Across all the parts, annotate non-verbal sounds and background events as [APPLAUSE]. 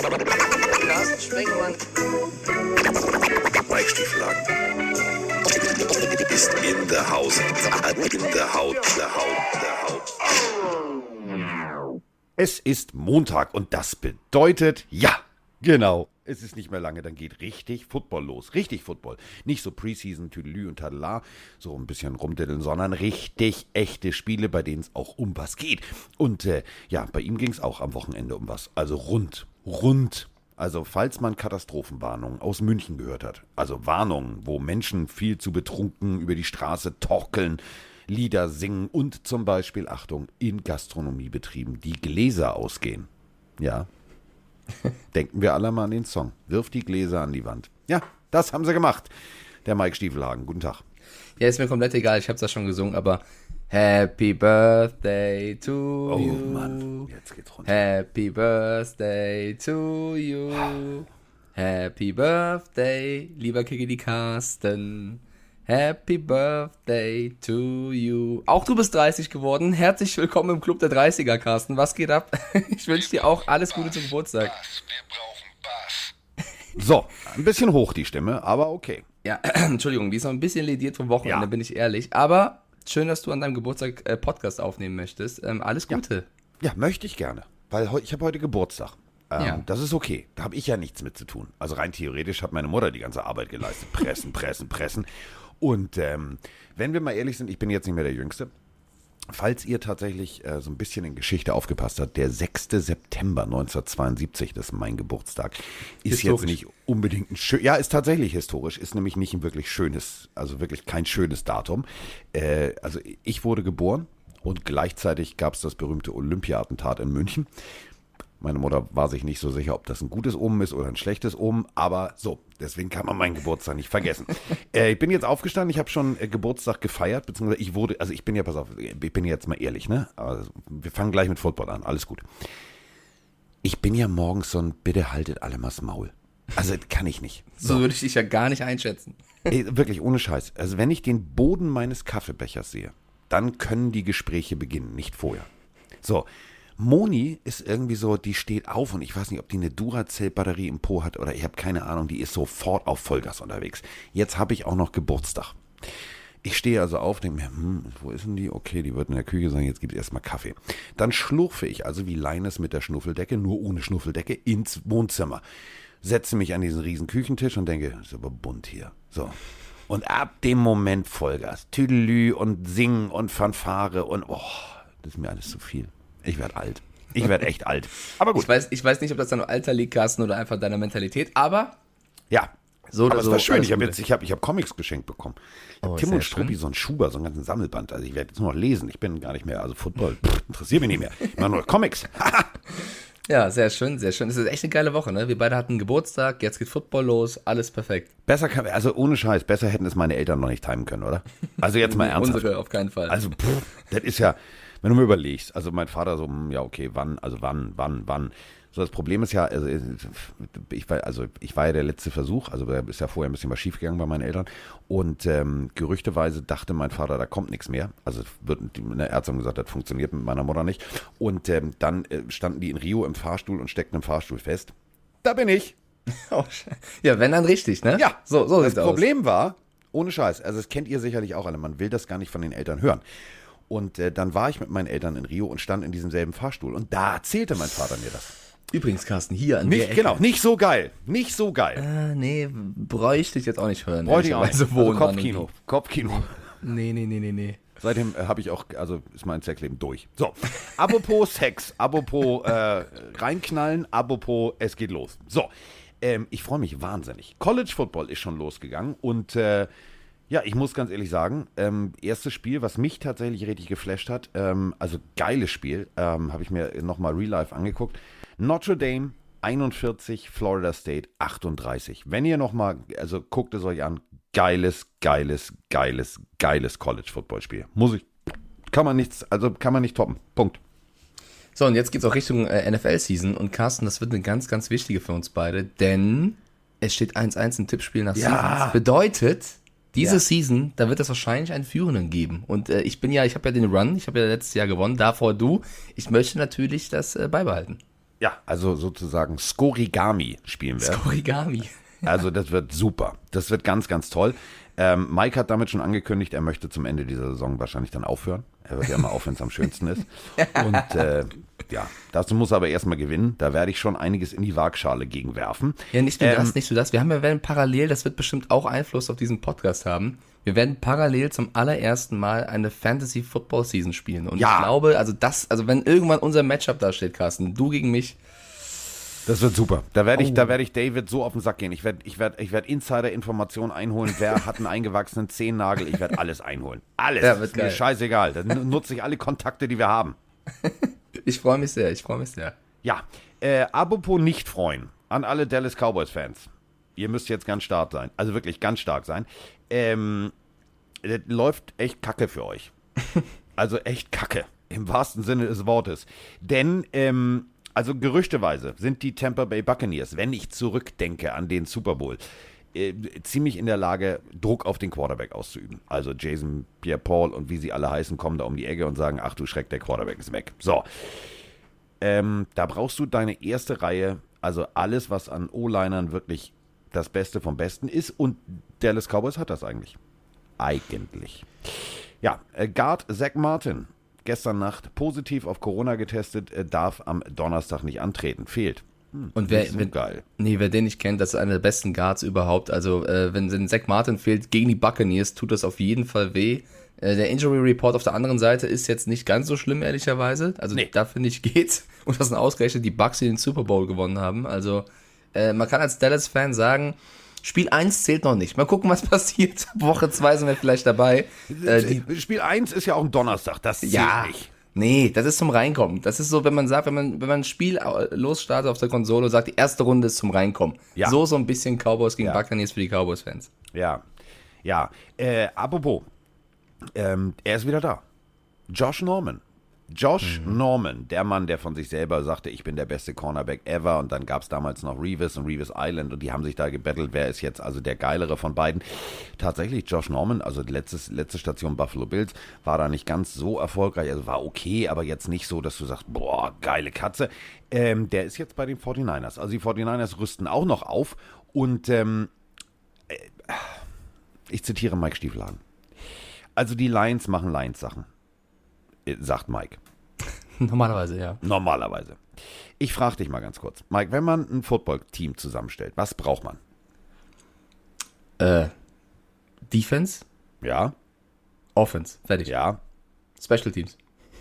Carsten Sprengemann. Mike Stieflagen. Ist in der Haus. In der Haut. Der Haut. Der Haut. Es ist Montag und das bedeutet, ja, genau, es ist nicht mehr lange, dann geht richtig Football los. Richtig Football. Nicht so Preseason, Tüdelü und Tadela, so ein bisschen rumdiddeln, sondern richtig echte Spiele, bei denen es auch um was geht. Und äh, ja, bei ihm ging es auch am Wochenende um was. Also rund, rund. Also falls man Katastrophenwarnungen aus München gehört hat, also Warnungen, wo Menschen viel zu betrunken über die Straße torkeln, Lieder singen und zum Beispiel, Achtung, in Gastronomiebetrieben die Gläser ausgehen. Ja, [LAUGHS] Denken wir alle mal an den Song. Wirf die Gläser an die Wand. Ja, das haben sie gemacht. Der Mike Stiefelhagen. Guten Tag. Ja, ist mir komplett egal, ich hab's ja schon gesungen, aber Happy Birthday to Oh you. Mann, jetzt geht's runter. Happy Birthday to you. Happy Birthday, lieber Kiki Carsten. Happy Birthday to you. Auch du bist 30 geworden. Herzlich willkommen im Club der 30er, Carsten. Was geht ab? [LAUGHS] Ich wünsche dir auch alles Gute zum Geburtstag. Wir brauchen Bass. So, ein bisschen hoch die Stimme, aber okay. Ja, [CLEARS THROAT] Entschuldigung, die ist noch ein bisschen lediert vom Wochenende, Ja. bin ich ehrlich. Aber schön, dass du an deinem Geburtstag äh, Podcast aufnehmen möchtest. Ähm, alles Gute. Ja, möchte ich gerne. Weil ich habe heute Geburtstag. Ähm, Ja. Das ist okay. Da habe ich ja nichts mit zu tun. Also rein theoretisch hat meine Mutter die ganze Arbeit geleistet. Pressen, [LAUGHS] pressen, pressen. Und ähm, wenn wir mal ehrlich sind, ich bin jetzt nicht mehr der Jüngste. Falls ihr tatsächlich äh, so ein bisschen in Geschichte aufgepasst habt, der 6. September 1972, das ist mein Geburtstag, ist jetzt nicht unbedingt ein schön, ja, ist tatsächlich historisch, ist nämlich nicht ein wirklich schönes, also wirklich kein schönes Datum. Äh, also ich wurde geboren und gleichzeitig gab es das berühmte Olympia-Attentat in München. Meine Mutter war sich nicht so sicher, ob das ein gutes Omen ist oder ein schlechtes Omen, aber so, deswegen kann man meinen Geburtstag nicht vergessen. [LAUGHS] äh, ich bin jetzt aufgestanden, ich habe schon äh, Geburtstag gefeiert, beziehungsweise ich wurde, also ich bin ja, pass auf, ich bin jetzt mal ehrlich, ne? Also, wir fangen gleich mit Football an, alles gut. Ich bin ja morgens so ein, bitte haltet alle mal das Maul. Also, kann ich nicht. So würde ich dich ja gar nicht einschätzen. Ey, wirklich, ohne Scheiß. Also, wenn ich den Boden meines Kaffeebechers sehe, dann können die Gespräche beginnen, nicht vorher. So, Moni ist irgendwie so, die steht auf und ich weiß nicht, ob die eine Duracell-Batterie im Po hat oder ich habe keine Ahnung, die ist sofort auf Vollgas unterwegs. Jetzt habe ich auch noch Geburtstag. Ich stehe also auf, denke mir, hm, wo ist denn die? Okay, die wird in der Küche sein, jetzt gibt es erstmal Kaffee. Dann schlurfe ich, also wie Leines mit der Schnuffeldecke, nur ohne Schnuffeldecke, ins Wohnzimmer. Setze mich an diesen riesen Küchentisch und denke, ist aber bunt hier. So. Und ab dem Moment Vollgas. Tüdelü und Singen und Fanfare und, oh, das ist mir alles zu viel. Ich werde alt. Ich werde echt alt. Aber gut. Ich weiß, ich weiß nicht, ob das an Alter liegt, Carsten, oder einfach deiner Mentalität, aber Ja. So oder Aber es so, war schön. Ich habe jetzt, ich habe, ich habe Comics geschenkt bekommen. Ich hab Oh, Tim und Struppi, schön. so ein Schuber, so einen ganzen Sammelband. Also ich werde jetzt nur noch lesen. Ich bin gar nicht mehr, also Football pff, interessiert mich nicht mehr. Ich mache nur Comics. [LAUGHS] ja, sehr schön, sehr schön. Es ist echt eine geile Woche, ne? Wir beide hatten Geburtstag, jetzt geht Football los, alles perfekt. besser kann, also ohne Scheiß, besser hätten es meine Eltern noch nicht timen können, oder? Also jetzt mal [LAUGHS] ernsthaft. Unsere auf keinen Fall. Also, pff, das ist ja, wenn du mir überlegst, also mein Vater so, hm, ja, okay, wann, also wann, wann, wann. So, das Problem ist ja, also ich war, also ich war ja der letzte Versuch, also da ist ja vorher ein bisschen was schiefgegangen bei meinen Eltern und ähm, gerüchteweise dachte mein Vater, da kommt nichts mehr. Also wird, eine Ärzte haben gesagt, das funktioniert mit meiner Mutter nicht. Und ähm, dann äh, standen die in Rio im Fahrstuhl und steckten im Fahrstuhl fest. Da bin ich. [LAUGHS] Oh, ja, wenn dann richtig, ne? Ja, so, so das sieht's Problem war, ohne Scheiß, also das kennt ihr sicherlich auch alle, man will das gar nicht von den Eltern hören. Und äh, dann war ich mit meinen Eltern in Rio und stand in diesem selben Fahrstuhl und da erzählte mein Vater mir das. Übrigens, Carsten, hier an der Nicht, Ecke. genau, nicht so geil, nicht so geil. Äh, nee, bräuchte ich jetzt auch nicht hören. Bräuchte ich auch nicht. Also Kopfkino, Kopfkino. Nee, nee, nee, nee, nee. Seitdem äh, habe ich auch, also ist mein Sexleben durch. So, apropos [LAUGHS] Sex, apropos äh, reinknallen, apropos es geht los. So, ähm, ich freue mich wahnsinnig. College Football ist schon losgegangen und äh, ja, ich muss ganz ehrlich sagen, ähm, erstes Spiel, was mich tatsächlich richtig geflasht hat, ähm, also geiles Spiel, ähm, habe ich mir nochmal Real Life angeguckt. Notre Dame 41, Florida State 38. Wenn ihr nochmal, also guckt es euch an, geiles, geiles, geiles, geiles College Football Spiel. Muss ich, kann man nichts, also kann man nicht toppen. Punkt. So, und jetzt geht's auch Richtung äh, NFL-Season. Und Carsten, das wird eine ganz, ganz wichtige für uns beide, denn es steht 1-1 im Tippspiel nach Ja. Seasons. Bedeutet, diese Ja. Season, da wird es wahrscheinlich einen Führenden geben. Und äh, ich bin ja, ich habe ja den Run, ich habe ja letztes Jahr gewonnen, davor du. Ich möchte natürlich das äh, beibehalten. Ja, also sozusagen Skorigami spielen wir. Origami. Also das wird super. Das wird ganz, ganz toll. Ähm, Mike hat damit schon angekündigt, er möchte zum Ende dieser Saison wahrscheinlich dann aufhören. Er hört ja immer auf, wenn es am schönsten ist. [LAUGHS] Und äh, ja, dazu muss er aber erstmal gewinnen. Da werde ich schon einiges in die Waagschale gegenwerfen. Ja, nicht nur Ähm, das, nicht nur das. Wir haben ja werden parallel, das wird bestimmt auch Einfluss auf diesen Podcast haben. Wir werden parallel zum allerersten Mal eine Fantasy Football Season spielen. Und Ja. ich glaube, also das, also wenn irgendwann unser Matchup da steht, Carsten, du gegen mich, Das wird super. Da werde ich, Oh. da werde ich David so auf den Sack gehen. Ich werde, ich werde, ich werde Insider-Informationen einholen. Wer hat einen [LAUGHS] eingewachsenen Zehennagel? Ich werde alles einholen. Alles. Ja, wird ist mir geil. scheißegal. Dann nutze ich alle Kontakte, die wir haben. [LAUGHS] ich freue mich sehr, ich freue mich sehr. Ja, äh, apropos nicht freuen an alle Dallas Cowboys-Fans. Ihr müsst jetzt ganz stark sein. Also wirklich ganz stark sein. Ähm, das läuft echt kacke für euch. [LAUGHS] Also echt kacke. Im wahrsten Sinne des Wortes. Denn, ähm, also gerüchteweise sind die Tampa Bay Buccaneers, wenn ich zurückdenke an den Super Bowl, äh, ziemlich in der Lage, Druck auf den Quarterback auszuüben. Also Jason Pierre-Paul und wie sie alle heißen, kommen da um die Ecke und sagen, ach du Schreck, der Quarterback ist weg. So, ähm, da brauchst du deine erste Reihe, also alles, was an O-Linern wirklich das Beste vom Besten ist. Und Dallas Cowboys hat das eigentlich. Eigentlich. Ja, äh, Guard Zach Martin, gestern Nacht positiv auf Corona getestet, äh, darf am Donnerstag nicht antreten. Fehlt. Und wer, wenn, geil. nee, wer den nicht kennt, das ist einer der besten Guards überhaupt. Also, äh, wenn wenn Zach Martin fehlt gegen die Buccaneers, tut das auf jeden Fall weh. Äh, der Injury Report auf der anderen Seite ist jetzt nicht ganz so schlimm, ehrlicherweise. Also, Nee. da finde ich [LAUGHS] geht's. Und das sind ausgerechnet die Bucks, die den Super Bowl gewonnen haben. Also, äh, man kann als Dallas-Fan sagen, Spiel 1 zählt noch nicht. Mal gucken, was [LAUGHS] passiert. Woche 2 sind wir vielleicht dabei. Äh, Spiel 1 ist ja auch ein Donnerstag, das zählt ja. nicht. Nee, das ist zum Reinkommen. Das ist so, wenn man sagt, wenn man, wenn man ein Spiel losstartet auf der Konsole und sagt, die erste Runde ist zum Reinkommen. Ja. So, so ein bisschen Cowboys gegen Ja. Buccaneers für die Cowboys-Fans. Ja, ja. Äh, apropos, ähm, er ist wieder da. Josh Norman. Josh Norman, der Mann, der von sich selber sagte, ich bin der beste Cornerback ever. Und dann gab es damals noch Revis und Revis Island und die haben sich da gebettelt, wer ist jetzt also der geilere von beiden. Tatsächlich, Josh Norman, also letztes, letzte Station Buffalo Bills, war da nicht ganz so erfolgreich. Also war okay, aber jetzt nicht so, dass du sagst, boah, geile Katze. Ähm, der ist jetzt bei den 49ers. Also die 49ers rüsten auch noch auf und ähm, ich zitiere Mike Stieflagen. Also die Lions machen Lions-Sachen, äh, sagt Mike. [LAUGHS] Normalerweise, ja. Normalerweise. Ich frage dich mal ganz kurz. Mike, wenn man ein Football-Team zusammenstellt, was braucht man? Äh, Defense, Ja, Offense, fertig. ja, Special Teams.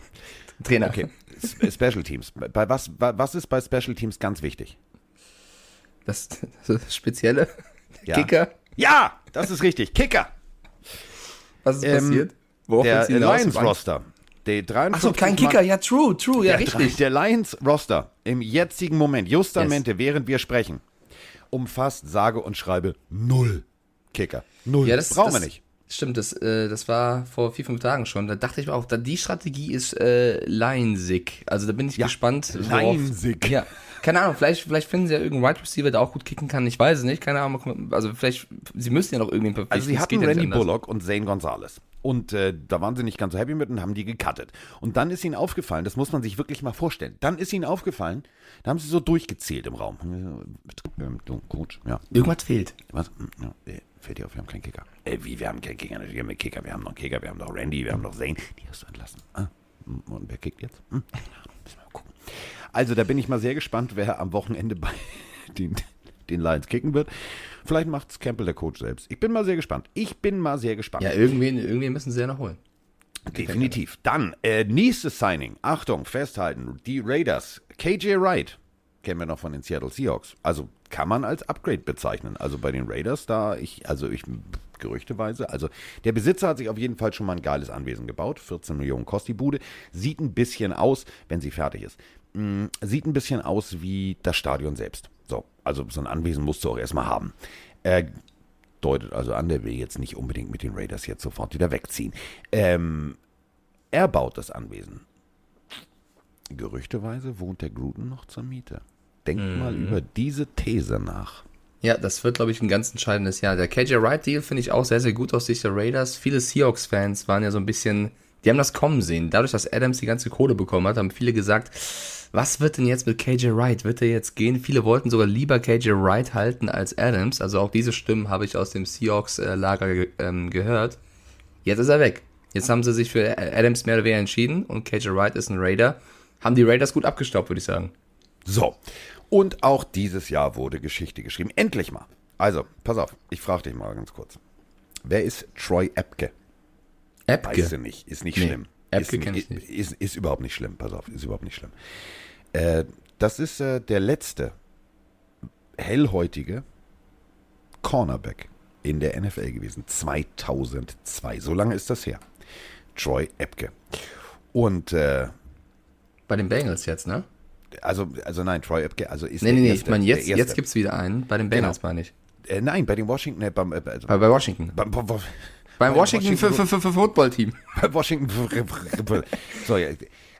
[LAUGHS] Trainer. okay. S- Special Teams. Bei was, was ist bei Special Teams ganz wichtig? Das, das Spezielle. Ja. Kicker. Ja, das ist richtig. Kicker. Was ist Ähm, passiert? Worauf Der? Lions-Roster. Der 53 Achso, kein Kicker. Ja, true, true. Ja, Der, richtig. der Lions-Roster im jetzigen Moment, justamente, Yes. während wir sprechen, umfasst sage und schreibe null Kicker. Null. Ja, das brauchen wir nicht. Stimmt, das, äh, das war vor vier, fünf Tagen schon. Da dachte ich mir auch, da, die Strategie ist äh, Lionsig. Also da bin ich Ja, gespannt. worauf- Lionsig. Ja. Keine Ahnung, vielleicht, vielleicht finden sie ja irgendeinen Wide Receiver, der auch gut kicken kann. Ich weiß es nicht. Keine Ahnung. Also vielleicht, sie müssen ja noch irgendwie verpflichten. Also sie Es hatten ja Randy anders. Bullock und Zane Gonzalez. Und äh, da waren sie nicht ganz so happy mit und haben die gecuttet. Und dann ist ihnen aufgefallen, das muss man sich wirklich mal vorstellen, dann ist ihnen aufgefallen, da haben sie so durchgezählt im Raum. Du, Coach, ja. Irgendwas fehlt. Was? Ja, äh, fällt dir auf, wir haben keinen Kicker. Äh, wie, wir haben keinen Kicker? Natürlich haben wir einen Kicker. Wir haben noch einen Kicker, wir haben noch Randy, wir haben noch Zane. Die hast du entlassen. Ah, und wer kickt jetzt? Hm? Ja, müssen wir mal gucken. Also, da bin ich mal sehr gespannt, wer am Wochenende bei [LAUGHS] den, den Lions kicken wird. Vielleicht macht Campbell der Coach selbst. Ich bin mal sehr gespannt. Ich bin mal sehr gespannt. Ja, irgendwen, irgendwen müssen sie ja noch holen. Definitiv. Dann, äh, nächstes Signing. Achtung, festhalten. Die Raiders. KJ Wright. Kennen wir noch von den Seattle Seahawks. Also kann man als Upgrade bezeichnen. Also bei den Raiders da, ich, also ich, gerüchteweise. Also der Besitzer hat sich auf jeden Fall schon mal ein geiles Anwesen gebaut. 14 Millionen kostet die Bude. Sieht ein bisschen aus, wenn sie fertig ist. Mm, Sieht ein bisschen aus wie das Stadion selbst. So, also so ein Anwesen musst du auch erstmal haben. Äh, deutet also an, der will jetzt nicht unbedingt mit den Raiders jetzt sofort wieder wegziehen. Ähm, er baut das Anwesen. Gerüchteweise wohnt der Gruden noch zur Miete. Denkt mal über diese These nach. Ja, das wird, glaube ich, ein ganz entscheidendes Jahr. Der KJ Wright-Deal finde ich auch sehr, sehr gut aus Sicht der Raiders. Viele Seahawks-Fans waren ja so ein bisschen, die haben das kommen sehen. Dadurch, dass Adams die ganze Kohle bekommen hat, haben viele gesagt, Was wird denn jetzt mit KJ Wright? Wird er jetzt gehen? Viele wollten sogar lieber KJ Wright halten als Adams. Also auch diese Stimmen habe ich aus dem Seahawks-Lager ge ähm, gehört. Jetzt ist er weg. Jetzt haben sie sich für Adams mehr oder weniger entschieden und KJ Wright ist ein Raider. Haben die Raiders gut abgestaubt, würde ich sagen. So. Und auch dieses Jahr wurde Geschichte geschrieben. Endlich mal. Also, pass auf, ich frage dich mal ganz kurz. Wer ist Troy Epke? Epke? Weißt du nicht, ist nicht Nee, schlimm. Epke ist, ich ist, nicht. Ist, ist überhaupt nicht schlimm, pass auf, ist überhaupt nicht schlimm. Äh, das ist äh, der letzte hellhäutige Cornerback in der NFL gewesen. 2002, so lange ist das her. Troy Epke. Und äh, Bei den Bengals jetzt, ne? also, also nein, Troy Epke, also ist Nee, nee, nee, erste, ich meine, jetzt, jetzt gibt es wieder einen. Bei den Bengals Genau. meine ich. äh, nein, bei den Washington, äh, beim, äh, also, Bei, bei Washington. beim, beim, beim, Beim [LAUGHS] bei Washington, für, für, für, für Football-Team. Bei Washington. so, ja,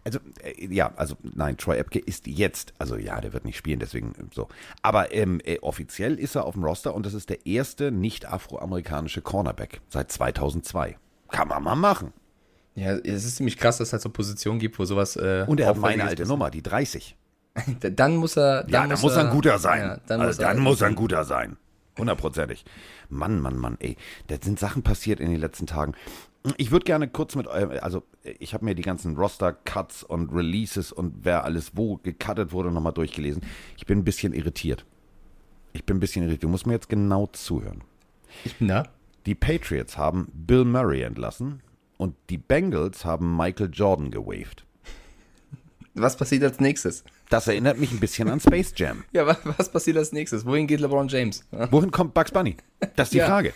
also, äh, ja, also, nein, Troy Epke ist jetzt, also ja, der wird nicht spielen, deswegen äh, so. Aber ähm, äh, offiziell ist er auf dem Roster und das ist der erste nicht-afroamerikanische Cornerback seit 2002. Kann man mal machen. Ja, es ist ziemlich krass, dass es halt so Positionen gibt, wo sowas. Äh, Und er hat meine alte passiert. Nummer, die 30. [LAUGHS] Dann muss er. Dann Ja, dann muss er ein guter sein. Ja, dann also, muss dann er, muss er ein guter sein. Hundertprozentig. Mann, Mann, Mann, ey. Da sind Sachen passiert in den letzten Tagen. Ich würde gerne kurz mit eurem, also ich habe mir die ganzen Roster-Cuts und Releases und wer alles wo gecuttet wurde nochmal durchgelesen. Ich bin ein bisschen irritiert. Ich bin ein bisschen irritiert. Du musst mir jetzt genau zuhören. Ich bin da. Die Patriots haben Bill Murray entlassen und die Bengals haben Michael Jordan gewaved. Was passiert als nächstes? Das erinnert mich ein bisschen an Space Jam. [LAUGHS] Ja, was, was passiert als nächstes? Wohin geht LeBron James? Ja. Wohin kommt Bugs Bunny? Das ist die Ja. Frage.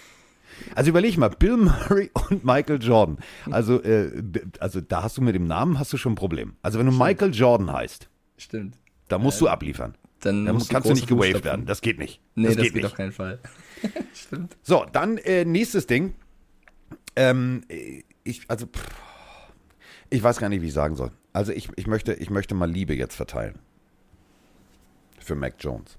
Also überleg mal, Bill Murray [LAUGHS] und Michael Jordan. Also, äh, also da hast du mit dem Namen hast du schon ein Problem. Also wenn du Michael Jordan heißt, Stimmt. da musst du abliefern. Dann Da musst kannst du nicht gewaved werden. Das geht nicht. Nee, das, geht geht nicht. auf keinen Fall. [LAUGHS] Stimmt. So, dann äh, nächstes Ding. Ähm, äh, ich, also, pff, ich weiß gar nicht, wie ich sagen soll. Also ich, ich, möchte, ich möchte mal Liebe jetzt verteilen. Für Mac Jones.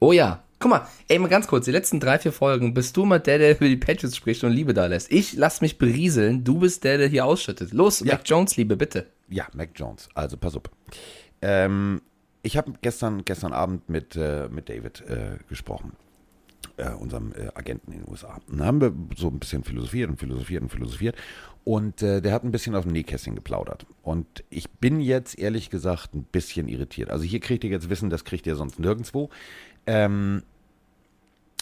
Oh ja. Guck mal, ey, mal ganz kurz, die letzten drei, vier Folgen bist du mal der, der über die Patriots spricht und Liebe da lässt. Ich lass mich berieseln, du bist der, der hier ausschüttet. Los, Ja. Mac Jones, Liebe, bitte. Ja, Mac Jones. Also pass auf. Ähm, ich habe gestern, gestern Abend mit, äh, mit David äh, gesprochen, äh, unserem äh, Agenten in den USA. Und dann haben wir so ein bisschen philosophiert und philosophiert und philosophiert. Und äh, der hat ein bisschen auf dem Nähkästchen geplaudert. Und ich bin jetzt ehrlich gesagt ein bisschen irritiert. Also hier kriegt ihr jetzt Wissen, das kriegt ihr sonst nirgendwo. Ähm,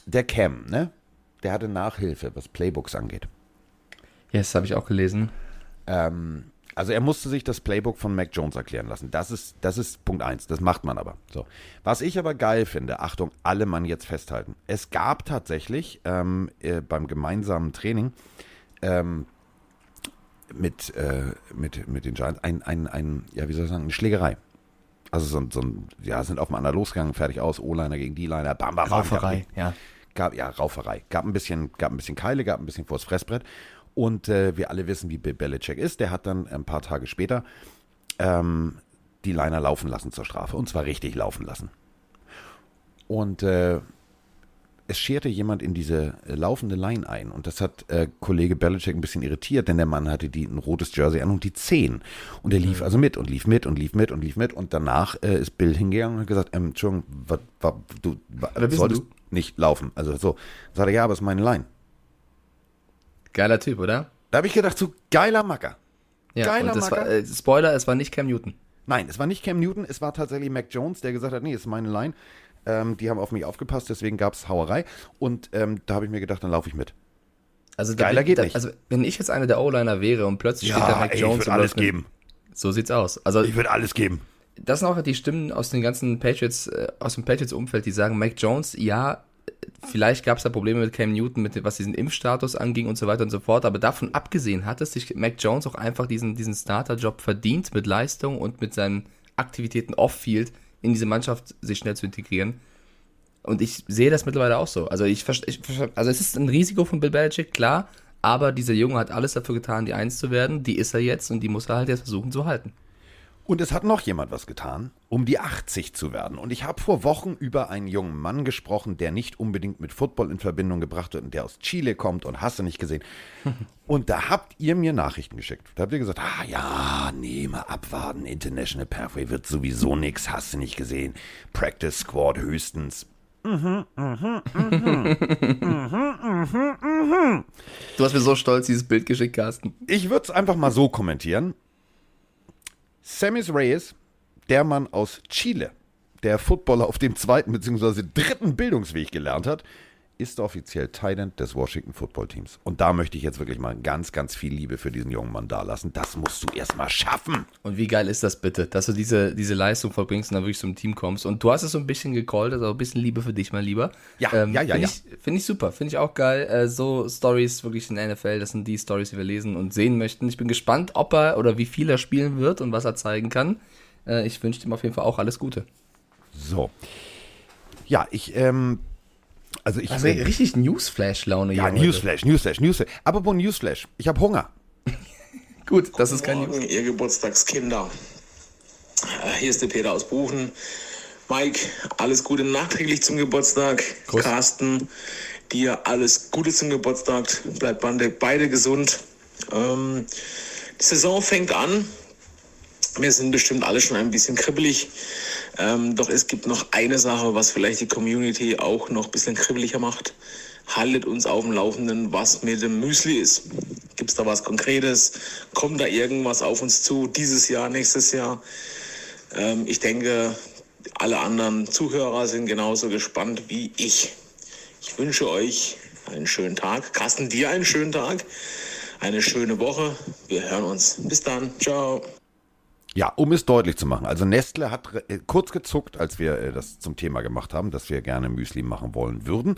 der Cam, ne? Der hatte Nachhilfe, was Playbooks angeht. Ja, das habe ich auch gelesen. Ähm, also er musste sich das Playbook von Mac Jones erklären lassen. Das ist, das ist Punkt eins. Das macht man aber. So. Was ich aber geil finde, Achtung, alle Mann jetzt festhalten. Es gab tatsächlich ähm, äh, beim gemeinsamen Training ähm, mit, äh, mit, mit den Giants ein, ein, ein, ja, wie soll ich sagen, eine Schlägerei. Also so, ein- so ein, ja, sind aufeinander losgegangen, fertig aus, O-Liner gegen D-Liner, bam, bam, bam. Rauferei, ja. Gab, ja, Rauferei. Gab ein bisschen, gab ein bisschen Keile, gab ein bisschen vors Fressbrett. Und äh, wir alle wissen, wie Bill Belichick ist. Der hat dann ein paar Tage später ähm, die Liner laufen lassen zur Strafe. Und zwar richtig laufen lassen. Und äh, es scherte jemand in diese äh, laufende Line ein. Und das hat äh, Kollege Belichick ein bisschen irritiert, denn der Mann hatte die, ein rotes Jersey an und die 10. Und er lief also mit und lief mit und lief mit und lief mit. Und danach äh, ist Bill hingegangen und hat gesagt, ähm, Entschuldigung, was, was, du wa- solltest du? nicht laufen. Also so. Sagt er, ja, aber es ist meine Line. Geiler Typ, oder? Da habe ich gedacht, so geiler Macker. Ja, Geiler und das war, Macker. äh, Spoiler, es war nicht Cam Newton. Nein, es war nicht Cam Newton, es war tatsächlich Mac Jones, der gesagt hat, nee, es ist meine Line. Ähm, die haben auf mich aufgepasst, deswegen gab es Hauerei. Und ähm, da habe ich mir gedacht, dann laufe ich mit. Also Geiler geht da, nicht. Also wenn ich jetzt einer der O-Liner wäre und plötzlich steht da Mac Jones und läuft mit- So sieht's aus. Also Ich würde alles geben. das sind auch die Stimmen aus den ganzen Patriots, äh, aus dem Patriots-Umfeld, die sagen, Mac Jones, ja, vielleicht gab es da Probleme mit Cam Newton, mit, was diesen Impfstatus anging und so weiter und so fort, aber davon abgesehen hat es sich Mac Jones auch einfach diesen, diesen Starter-Job verdient mit Leistung und mit seinen Aktivitäten off-field in diese Mannschaft sich schnell zu integrieren. Und ich sehe das mittlerweile auch so. Also ich, ich also es ist ein Risiko von Bill Belichick, klar, aber dieser Junge hat alles dafür getan, die Eins zu werden. Die ist er jetzt und die muss er halt jetzt versuchen zu halten. Und es hat noch jemand was getan, um die 80 zu werden. Und ich habe vor Wochen über einen jungen Mann gesprochen, der nicht unbedingt mit Football in Verbindung gebracht wird und der aus Chile kommt und hast du nicht gesehen. [LAUGHS] Und da habt ihr mir Nachrichten geschickt. Da habt ihr gesagt, ah ja, nee, mal abwarten, International Pathway wird sowieso nix, hast du nicht gesehen. Practice Squad höchstens. Du hast mir so stolz dieses Bild geschickt, Carsten. Ich würde es einfach mal so kommentieren. Samis Reyes, der Mann aus Chile, der Footballer auf dem zweiten bzw. dritten Bildungsweg gelernt hat, ist offiziell Titan des Washington Football Teams. Und da möchte ich jetzt wirklich mal ganz, ganz viel Liebe für diesen jungen Mann dalassen. Das musst du erst mal schaffen. Und wie geil ist das bitte, dass du diese, diese Leistung vollbringst und dann wirklich zum Team kommst. Und du hast es so ein bisschen gecallt, also ein bisschen Liebe für dich, mein Lieber. Ja, ja, ja, Finde ja. ich, find ich super, finde ich auch geil. Äh, so Stories wirklich in der NFL, das sind die Stories, die wir lesen und sehen möchten. Ich bin gespannt, ob er oder wie viel er spielen wird und was er zeigen kann. Äh, ich wünsche ihm auf jeden Fall auch alles Gute. So. Ja, ich, ähm, also ich. Also richtig Newsflash-Laune ja, hier heute. Newsflash, Newsflash, Newsflash. Aber Newsflash, ich habe Hunger. [LAUGHS] Gut, das ist kein News. Morgen, ihr Geburtstagskinder. Äh, Hier ist der Peter aus Buchen. Mike, alles Gute nachträglich zum Geburtstag. Gruß. Carsten, dir alles Gute zum Geburtstag. Bleibt beide, beide gesund. Ähm, die Saison fängt an. Wir sind bestimmt alle schon ein bisschen kribbelig. Ähm, doch es gibt noch eine Sache, was vielleicht die Community auch noch ein bisschen kribbeliger macht. Haltet uns auf dem Laufenden, was mit dem Müsli ist. Gibt es da was Konkretes? Kommt da irgendwas auf uns zu dieses Jahr, nächstes Jahr? Ähm, ich denke, alle anderen Zuhörer sind genauso gespannt wie ich. Ich wünsche euch einen schönen Tag. Carsten, dir einen schönen Tag. Eine schöne Woche. Wir hören uns. Bis dann. Ciao. Ja, um es deutlich zu machen. Also Nestle hat äh, kurz gezuckt, als wir äh, das zum Thema gemacht haben, dass wir gerne Müsli machen wollen würden.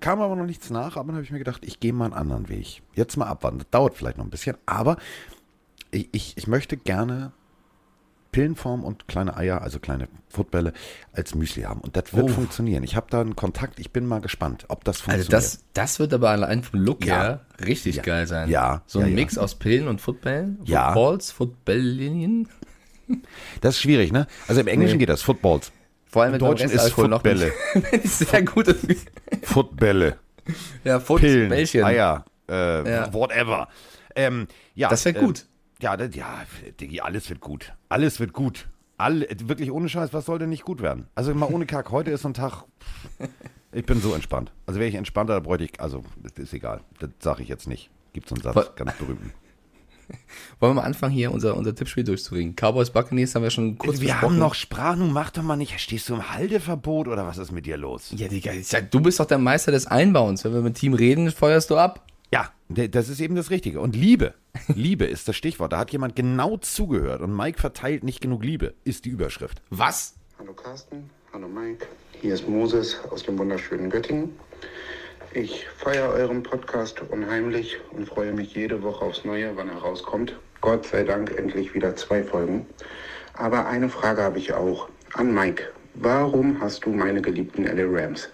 Kam aber noch nichts nach, aber dann habe ich mir gedacht, ich gehe mal einen anderen Weg. Jetzt mal abwarten. Das dauert vielleicht noch ein bisschen, aber ich, ich, ich möchte gerne Pillenform und kleine Eier, also kleine Footbälle, als Müsli haben. Und das wird Oh. funktionieren. Ich habe da einen Kontakt, ich bin mal gespannt, ob das Also funktioniert. das, das wird aber allein vom Look Ja. her richtig Ja. geil sein. Ja, So ein ja. Mix aus Pillen und Footballen. Ja. Footballs, Footballlinien. Das ist schwierig, ne? Also im Englischen Nee. geht das, Footballs. Vor allem Im Deutschen ist. Footbälle. [LAUGHS] Sehr gut. Footbälle. Ja, Footbällchen. Eier, äh, Ja. whatever. Ähm, ja, Das wär äh, gut. Ja, das, ja, Diggi, alles wird gut. Alles wird gut. Alle, wirklich ohne Scheiß, was soll denn nicht gut werden? Also mal ohne Kack, heute ist so ein Tag, ich bin so entspannt. Also wäre ich entspannter, da bräuchte ich, also das ist egal, das sage ich jetzt nicht. Gibt so einen Satz, ganz berühmten. [LAUGHS] Wollen wir mal anfangen, hier unser, unser Tippspiel durchzuregen? Cowboys Buccaneers haben wir schon kurz wir besprochen. haben noch Sprachen, mach doch mal nicht, stehst du im Halteverbot oder was ist mit dir los? Ja, Digga, sag, du bist doch der Meister des Einbauens. Wenn wir mit Team reden, feuerst du ab. Ja, das ist eben das Richtige. Und Liebe, Liebe ist das Stichwort. Da hat jemand genau zugehört und Mike verteilt nicht genug Liebe, ist die Überschrift. Was? Hallo Carsten, hallo Mike. Hier ist Moses aus dem wunderschönen Göttingen. Ich feiere euren Podcast unheimlich und freue mich jede Woche aufs Neue, wann er rauskommt. Gott sei Dank endlich wieder zwei Folgen. Aber eine Frage habe ich auch an Mike. Warum hast du meine geliebten LA Rams?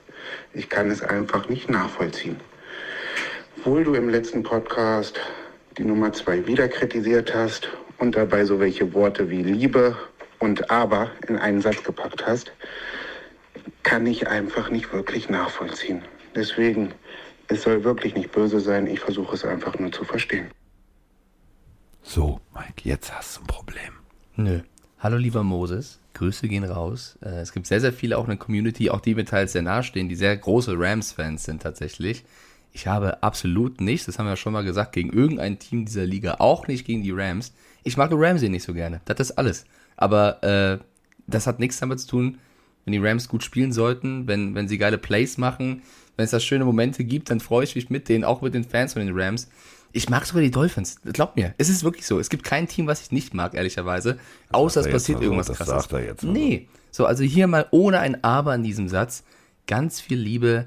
Ich kann es einfach nicht nachvollziehen. Obwohl du im letzten Podcast die Nummer zwei wieder kritisiert hast und dabei so welche Worte wie Liebe und Aber in einen Satz gepackt hast, kann ich einfach nicht wirklich nachvollziehen. Deswegen, es soll wirklich nicht böse sein, ich versuche es einfach nur zu verstehen. So, Mike, jetzt hast du ein Problem. Nö. Hallo lieber Moses, Grüße gehen raus. Äh, es gibt sehr, sehr viele auch in der Community, auch die mir teils sehr nahestehen, die sehr große Rams-Fans sind tatsächlich. Ich habe absolut nichts, das haben wir ja schon mal gesagt, gegen irgendein Team dieser Liga, auch nicht gegen die Rams. Ich mag Ramsey nicht so gerne, das ist alles. Aber äh, das hat nichts damit zu tun, wenn die Rams gut spielen sollten, wenn, wenn sie geile Plays machen, wenn es da schöne Momente gibt, dann freue ich mich mit denen, auch mit den Fans von den Rams. Ich mag sogar die Dolphins. Glaubt mir, es ist wirklich so. Es gibt kein Team, was ich nicht mag, ehrlicherweise. Außer es er passiert mal so, irgendwas das krasses. sagt er jetzt nee. So, also hier mal ohne ein Aber in diesem Satz. Ganz viel Liebe,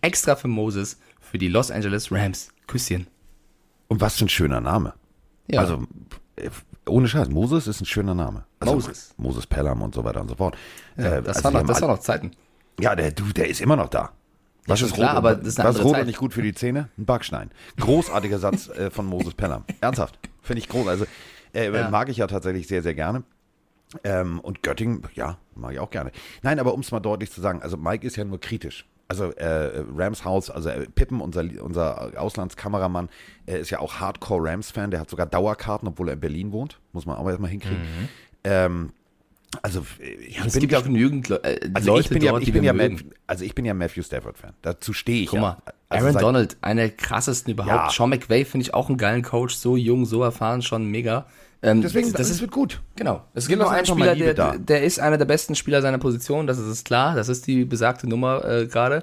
extra für Moses, für die Los Angeles Rams. Küsschen. Und was für ein schöner Name. Ja. Also, äh, ohne Scheiß, Moses ist ein schöner Name. Also, Moses. Moses Pelham und so weiter und so fort. ja, Äh, das, also war noch, das war noch Zeiten. Ja, der, du, der ist immer noch da. Was ist klar, rot, aber das ist eine was rot Zeit. und nicht gut für die Zähne? Ein Backstein. Großartiger Satz äh, von Moses Pelham. [LAUGHS] Ernsthaft. Finde ich groß. Also, äh, Ja. mag ich ja tatsächlich sehr, sehr gerne. Ähm, und Göttingen, ja, mag ich auch gerne. Nein, aber um es mal deutlich zu sagen, also Mike ist ja nur kritisch. Also äh, Rams Haus, also äh, Pippen, unser, unser Auslandskameramann, äh, ist ja auch Hardcore Rams-Fan. Der hat sogar Dauerkarten, obwohl er in Berlin wohnt. Muss man auch erstmal hinkriegen. Mhm. Ähm, also ich Ja, es bin gibt ja genügend Le äh, also Leute ich bin ja, dort, ich die bin ja mögen. Also ich bin ja Matthew Stafford Fan. Dazu stehe ich Guck ja. mal, Also Aaron Donald, einer der krassesten überhaupt. Ja. Sean McVay finde ich auch einen geilen Coach, so jung, so erfahren, schon mega. Ähm, Deswegen, das, das ist wird gut. Genau. Es gibt noch einen Spieler, der, da. der ist einer der besten Spieler seiner Position, das ist klar. Das ist die besagte Nummer äh, gerade.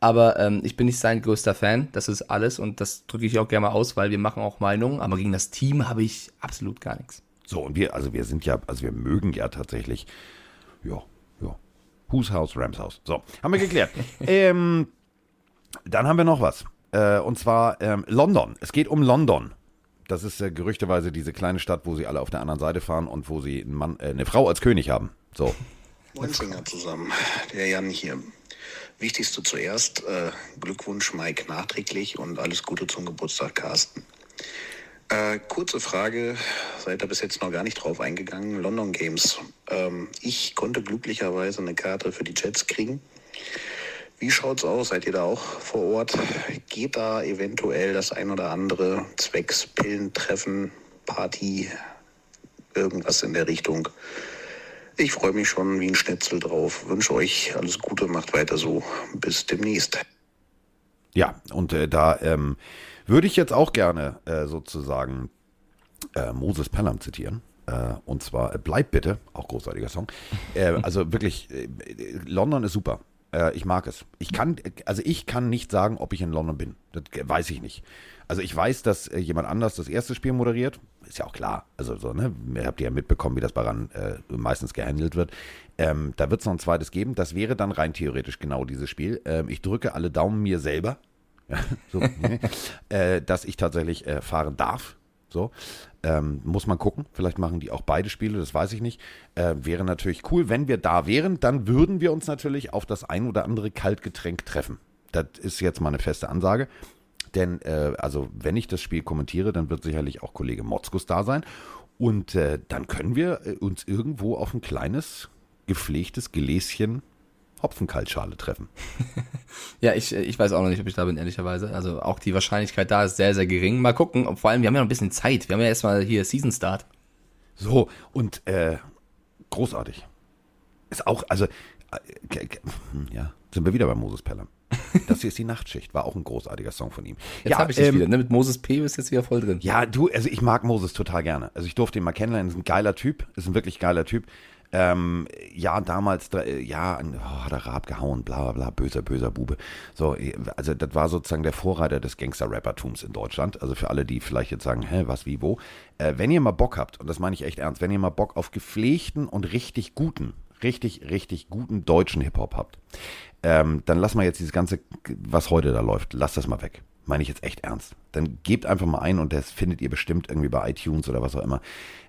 Aber ähm, ich bin nicht sein größter Fan. Das ist alles und das drücke ich auch gerne mal aus, weil wir machen auch Meinungen. Aber gegen das Team habe ich absolut gar nichts. So, und wir, also wir sind ja, also wir mögen ja tatsächlich, ja, ja, Whose House, Rams House. So, haben wir geklärt. [LAUGHS] ähm, dann haben wir noch was. Äh, und zwar ähm, London. Es geht um London. Das ist äh, gerüchteweise diese kleine Stadt, wo sie alle auf der anderen Seite fahren und wo sie einen Mann, äh, eine Frau als König haben. So. [LAUGHS] Moin Singer zusammen, der Jan hier. Wichtigste zuerst, äh, Glückwunsch Mike nachträglich und alles Gute zum Geburtstag Carsten. Äh, kurze Frage, seid ihr bis jetzt noch gar nicht drauf eingegangen, London Games. Ähm, ich konnte glücklicherweise eine Karte für die Jets kriegen. Wie schaut's aus? Seid ihr da auch vor Ort? Geht da eventuell das ein oder andere zwecks Pillentreffen, Party, irgendwas in der Richtung? Ich freue mich schon wie ein Schnitzel drauf. Wünsche euch alles Gute, macht weiter so. Bis demnächst. Ja, und äh, da ähm, würde ich jetzt auch gerne äh, sozusagen äh, Moses Pelham zitieren. Äh, und zwar äh, Bleib bitte, auch großartiger Song. Äh, also wirklich, äh, London ist super. Ich mag es. Ich kann, also ich kann nicht sagen, ob ich in London bin. Das weiß ich nicht. Also ich weiß, dass jemand anders das erste Spiel moderiert. Ist ja auch klar. Also so, ne? Ihr habt ja mitbekommen, wie das bei RAN äh, meistens gehandelt wird. Ähm, da wird es noch ein zweites geben. Das wäre dann rein theoretisch genau dieses Spiel. Ähm, ich drücke alle Daumen mir selber. [LAUGHS] So, äh, dass ich tatsächlich äh, fahren darf. So. Ähm, muss man gucken. Vielleicht machen die auch beide Spiele, das weiß ich nicht. Äh, wäre natürlich cool, wenn wir da wären, dann würden wir uns natürlich auf das ein oder andere Kaltgetränk treffen. Das ist jetzt mal eine feste Ansage. Denn, äh, also, wenn ich das Spiel kommentiere, dann wird sicherlich auch Kollege Motzkus da sein. Und äh, dann können wir äh, uns irgendwo auf ein kleines, gepflegtes Gläschen Hopfenkaltschale treffen. [LAUGHS] Ja, ich, ich weiß auch noch nicht, ob ich da bin, ehrlicherweise. Also auch die Wahrscheinlichkeit da ist sehr, sehr gering. Mal gucken. Vor allem, wir haben ja noch ein bisschen Zeit. Wir haben ja erstmal hier Season Start. So, und äh, großartig. Ist auch, also, äh, hm, ja, sind wir wieder bei Moses Pelham. [LAUGHS] Das hier ist die Nachtschicht, war auch ein großartiger Song von ihm. Jetzt ja, habe ich dich ähm, wieder. Ne? Mit Moses P. bist jetzt wieder voll drin. Ja, du, also ich mag Moses total gerne. Also ich durfte ihn mal kennenlernen, ist ein geiler Typ, ist ein wirklich geiler Typ. Ähm, ja, damals, äh, ja, oh, hat er Rab gehauen, bla bla bla, böser, böser Bube. So, äh, also das war sozusagen der Vorreiter des Gangster-Rappertums in Deutschland. Also für alle, die vielleicht jetzt sagen, hä, was, wie, wo. Äh, wenn ihr mal Bock habt, und das meine ich echt ernst, wenn ihr mal Bock auf gepflegten und richtig guten, richtig, richtig guten deutschen Hip-Hop habt, ähm, dann lass mal jetzt dieses ganze, was heute da läuft, lass das mal weg. Meine ich jetzt echt ernst. Dann gebt einfach mal ein und das findet ihr bestimmt irgendwie bei iTunes oder was auch immer.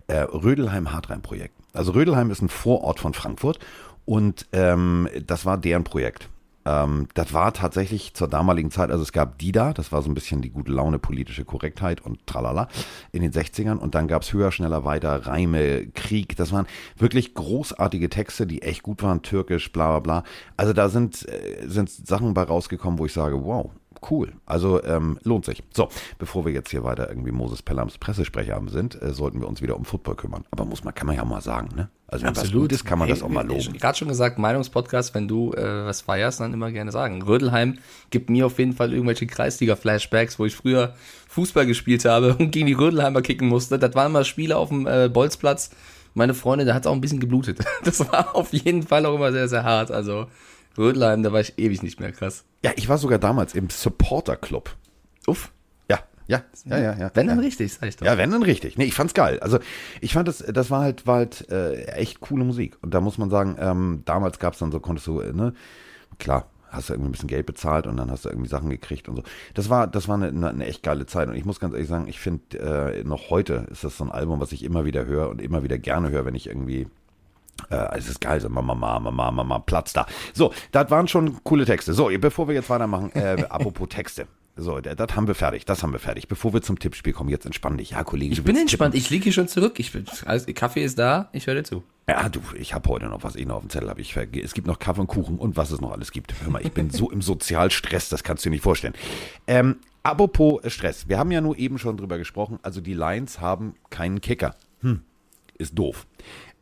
Äh, Rödelheim Hartrein-Projekt. Also Rödelheim ist ein Vorort von Frankfurt und ähm, das war deren Projekt. Ähm, das war tatsächlich zur damaligen Zeit, also es gab Dida, das war so ein bisschen die gute Laune, politische Korrektheit und tralala in den 60ern und dann gab es höher, schneller, weiter, Reime, Krieg, das waren wirklich großartige Texte, die echt gut waren, türkisch, bla bla bla. Also da sind, äh, sind Sachen bei rausgekommen, wo ich sage, wow, cool. Also ähm, lohnt sich. So, bevor wir jetzt hier weiter irgendwie Moses Pellams Pressesprecher sind, äh, sollten wir uns wieder um Football kümmern. Aber muss man, kann man ja mal sagen, ne? Also wenn was gut ist, kann man das auch mal loben. Gerade schon gesagt, Meinungspodcast, wenn du äh, was feierst, dann immer gerne sagen. Rödelheim gibt mir auf jeden Fall irgendwelche Kreisliga-Flashbacks, wo ich früher Fußball gespielt habe und gegen die Rödelheimer kicken musste. Das waren mal Spiele auf dem äh, Bolzplatz. Meine Freunde, da hat es auch ein bisschen geblutet. [LAUGHS] Das war auf jeden Fall auch immer sehr, sehr hart. Also Rödelheim, da war ich ewig nicht mehr krass. Ja, ich war sogar damals im Supporter Club. Uff. Ja, ja, ja, ja, ja. Wenn dann ja. richtig, sag ich doch. Ja, wenn dann richtig. Nee, ich fand's geil. Also ich fand das, das war halt, war halt äh, echt coole Musik. Und da muss man sagen, ähm, damals gab's dann so, konntest du, äh, ne, klar, hast du irgendwie ein bisschen Geld bezahlt und dann hast du irgendwie Sachen gekriegt und so. Das war, das war eine, eine, eine echt geile Zeit. Und ich muss ganz ehrlich sagen, ich finde, äh, noch heute ist das so ein Album, was ich immer wieder höre und immer wieder gerne höre, wenn ich irgendwie äh, es ist geil, so Mama, Mama, Mama, Mama, Platz da. So, das waren schon coole Texte. So, bevor wir jetzt weitermachen, äh, [LAUGHS] apropos Texte. So, das haben wir fertig, das haben wir fertig. Bevor wir zum Tippspiel kommen, jetzt entspann dich. Ja, Kollege, ich bin entspannt, tippen. ich liege hier schon zurück. Ich, also, Kaffee ist da, ich höre dir zu. Ja, du, ich habe heute noch was ich noch auf dem Zettel habe. Ich es gibt noch Kaffee und Kuchen und was es noch alles gibt. Hör mal, ich bin so im Sozialstress, das kannst du dir nicht vorstellen. Ähm, apropos Stress, wir haben ja nur eben schon drüber gesprochen. Also die Lions haben keinen Kicker. Hm, ist doof.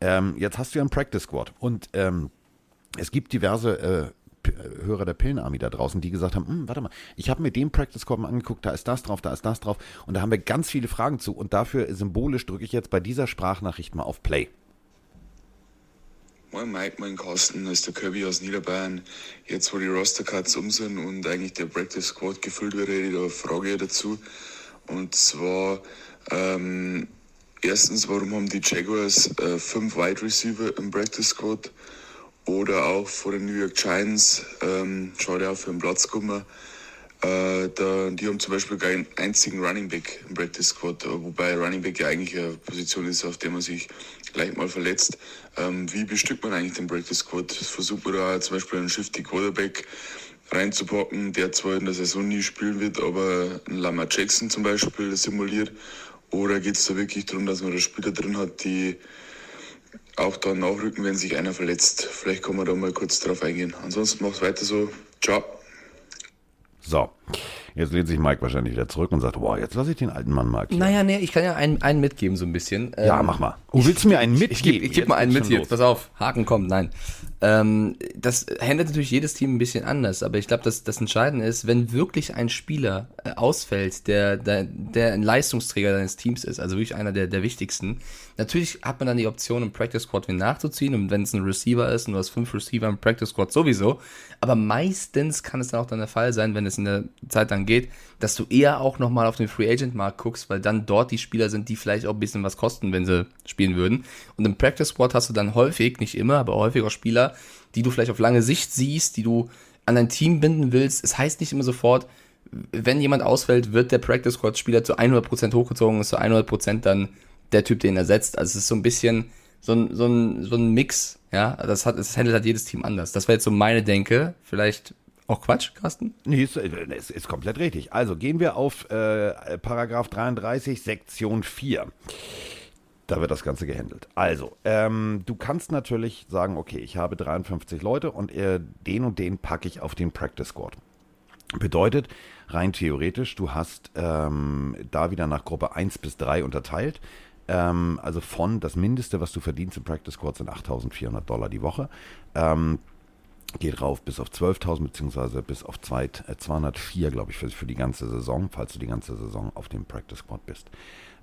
Ähm, jetzt hast du ja einen Practice Squad und ähm, es gibt diverse äh, Hörer der Pillenarmee da draußen, die gesagt haben, hm, warte mal, ich habe mir den Practice Squad mal angeguckt, da ist das drauf, da ist das drauf und da haben wir ganz viele Fragen zu und dafür symbolisch drücke ich jetzt bei dieser Sprachnachricht mal auf Play. Moin Mike, mein Carsten, das ist der Kirby aus Niederbayern. Jetzt wo die Roster-Cuts um sind und eigentlich der Practice Squad gefüllt wird, hätte ich da eine Frage dazu. Und zwar, ähm, erstens, warum haben die Jaguars äh, fünf Wide Receiver im Practice Squad? Oder auch vor den New York Giants, ähm, schaut ja auch für den Platz kommen. Äh, da, die haben zum Beispiel keinen einzigen Running Back im Practice Squad, wobei Running Back ja eigentlich eine Position ist, auf der man sich gleich mal verletzt. Ähm, wie bestückt man eigentlich den Practice Squad? Versucht man da zum Beispiel einen Shifty Quarterback reinzupacken, der zwar in der Saison nie spielen wird, aber ein Lama Jackson zum Beispiel simuliert? Oder geht es da wirklich darum, dass man da Spieler drin hat, die auch dann nachrücken, wenn sich einer verletzt. Vielleicht kann man da mal kurz drauf eingehen. Ansonsten mach's weiter so. Ciao. So. Jetzt lehnt sich Mike wahrscheinlich wieder zurück und sagt, boah, jetzt lasse ich den alten Mann mal. Naja, nee, ich kann ja einen, einen mitgeben so ein bisschen. Ja, ähm, mach mal. Oh, willst du mir einen mitgeben? Ich, gebe geb mal einen mit jetzt. Pass auf, Haken kommt, nein. Ähm, das handelt natürlich jedes Team ein bisschen anders, aber ich glaube, dass das Entscheidende ist, wenn wirklich ein Spieler äh, ausfällt, der, der, der ein Leistungsträger deines Teams ist, also wirklich einer der, der wichtigsten, natürlich hat man dann die Option, im Practice Squad wieder nachzuziehen und wenn es ein Receiver ist und du hast fünf Receiver im Practice Squad sowieso, aber meistens kann es dann auch dann der Fall sein, wenn es in der Zeit dann geht, dass du eher auch nochmal auf den Free Agent Markt guckst, weil dann dort die Spieler sind, die vielleicht auch ein bisschen was kosten, wenn sie spielen würden. Und im Practice Squad hast du dann häufig, nicht immer, aber häufig auch Spieler, die du vielleicht auf lange Sicht siehst, die du an dein Team binden willst. Es heißt nicht immer sofort, wenn jemand ausfällt, wird der Practice Squad Spieler zu 100% hochgezogen, ist zu 100% dann der Typ, den er setzt. Also es ist so ein bisschen so ein, so ein, so ein Mix, ja. Das hat, das handelt halt jedes Team anders. Das wäre jetzt so meine Denke. Vielleicht auch Quatsch, Carsten? Nee, ist, ist, ist komplett richtig. Also gehen wir auf äh, Paragraph 33, Sektion 4. Da wird das Ganze gehandelt. Also, ähm, du kannst natürlich sagen, okay, ich habe 53 Leute und äh, den und den packe ich auf den Practice Squad. Bedeutet, rein theoretisch, du hast ähm, da wieder nach Gruppe 1 bis 3 unterteilt. Ähm, also von das Mindeste, was du verdienst im Practice Squad, sind 8.400 Dollar die Woche. Ähm, geht rauf bis auf 12.000 beziehungsweise bis auf 204, glaube ich, für, für die ganze Saison, falls du die ganze Saison auf dem Practice Squad bist.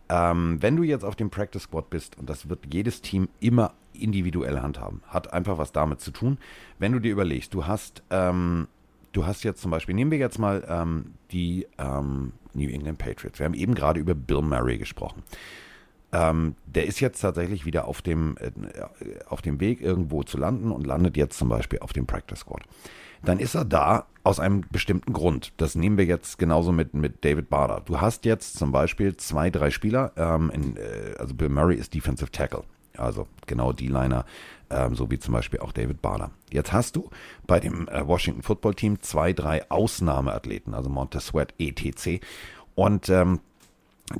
Ähm, wenn du jetzt auf dem Practice Squad bist, und das wird jedes Team immer individuell handhaben, hat einfach was damit zu tun. Wenn du dir überlegst, du hast, ähm, du hast jetzt zum Beispiel, nehmen wir jetzt mal ähm, die ähm, New England Patriots. Wir haben eben gerade über Bill Murray gesprochen. Ähm, der ist jetzt tatsächlich wieder auf dem, äh, auf dem Weg, irgendwo zu landen und landet jetzt zum Beispiel auf dem Practice Squad dann ist er da aus einem bestimmten Grund. Das nehmen wir jetzt genauso mit, mit David Bader. Du hast jetzt zum Beispiel zwei, drei Spieler, ähm, in, äh, also Bill Murray ist Defensive Tackle, also genau die Liner, ähm, so wie zum Beispiel auch David Bader. Jetzt hast du bei dem äh, Washington Football Team zwei, drei Ausnahmeathleten, also Montez Sweat, etc. Und ähm,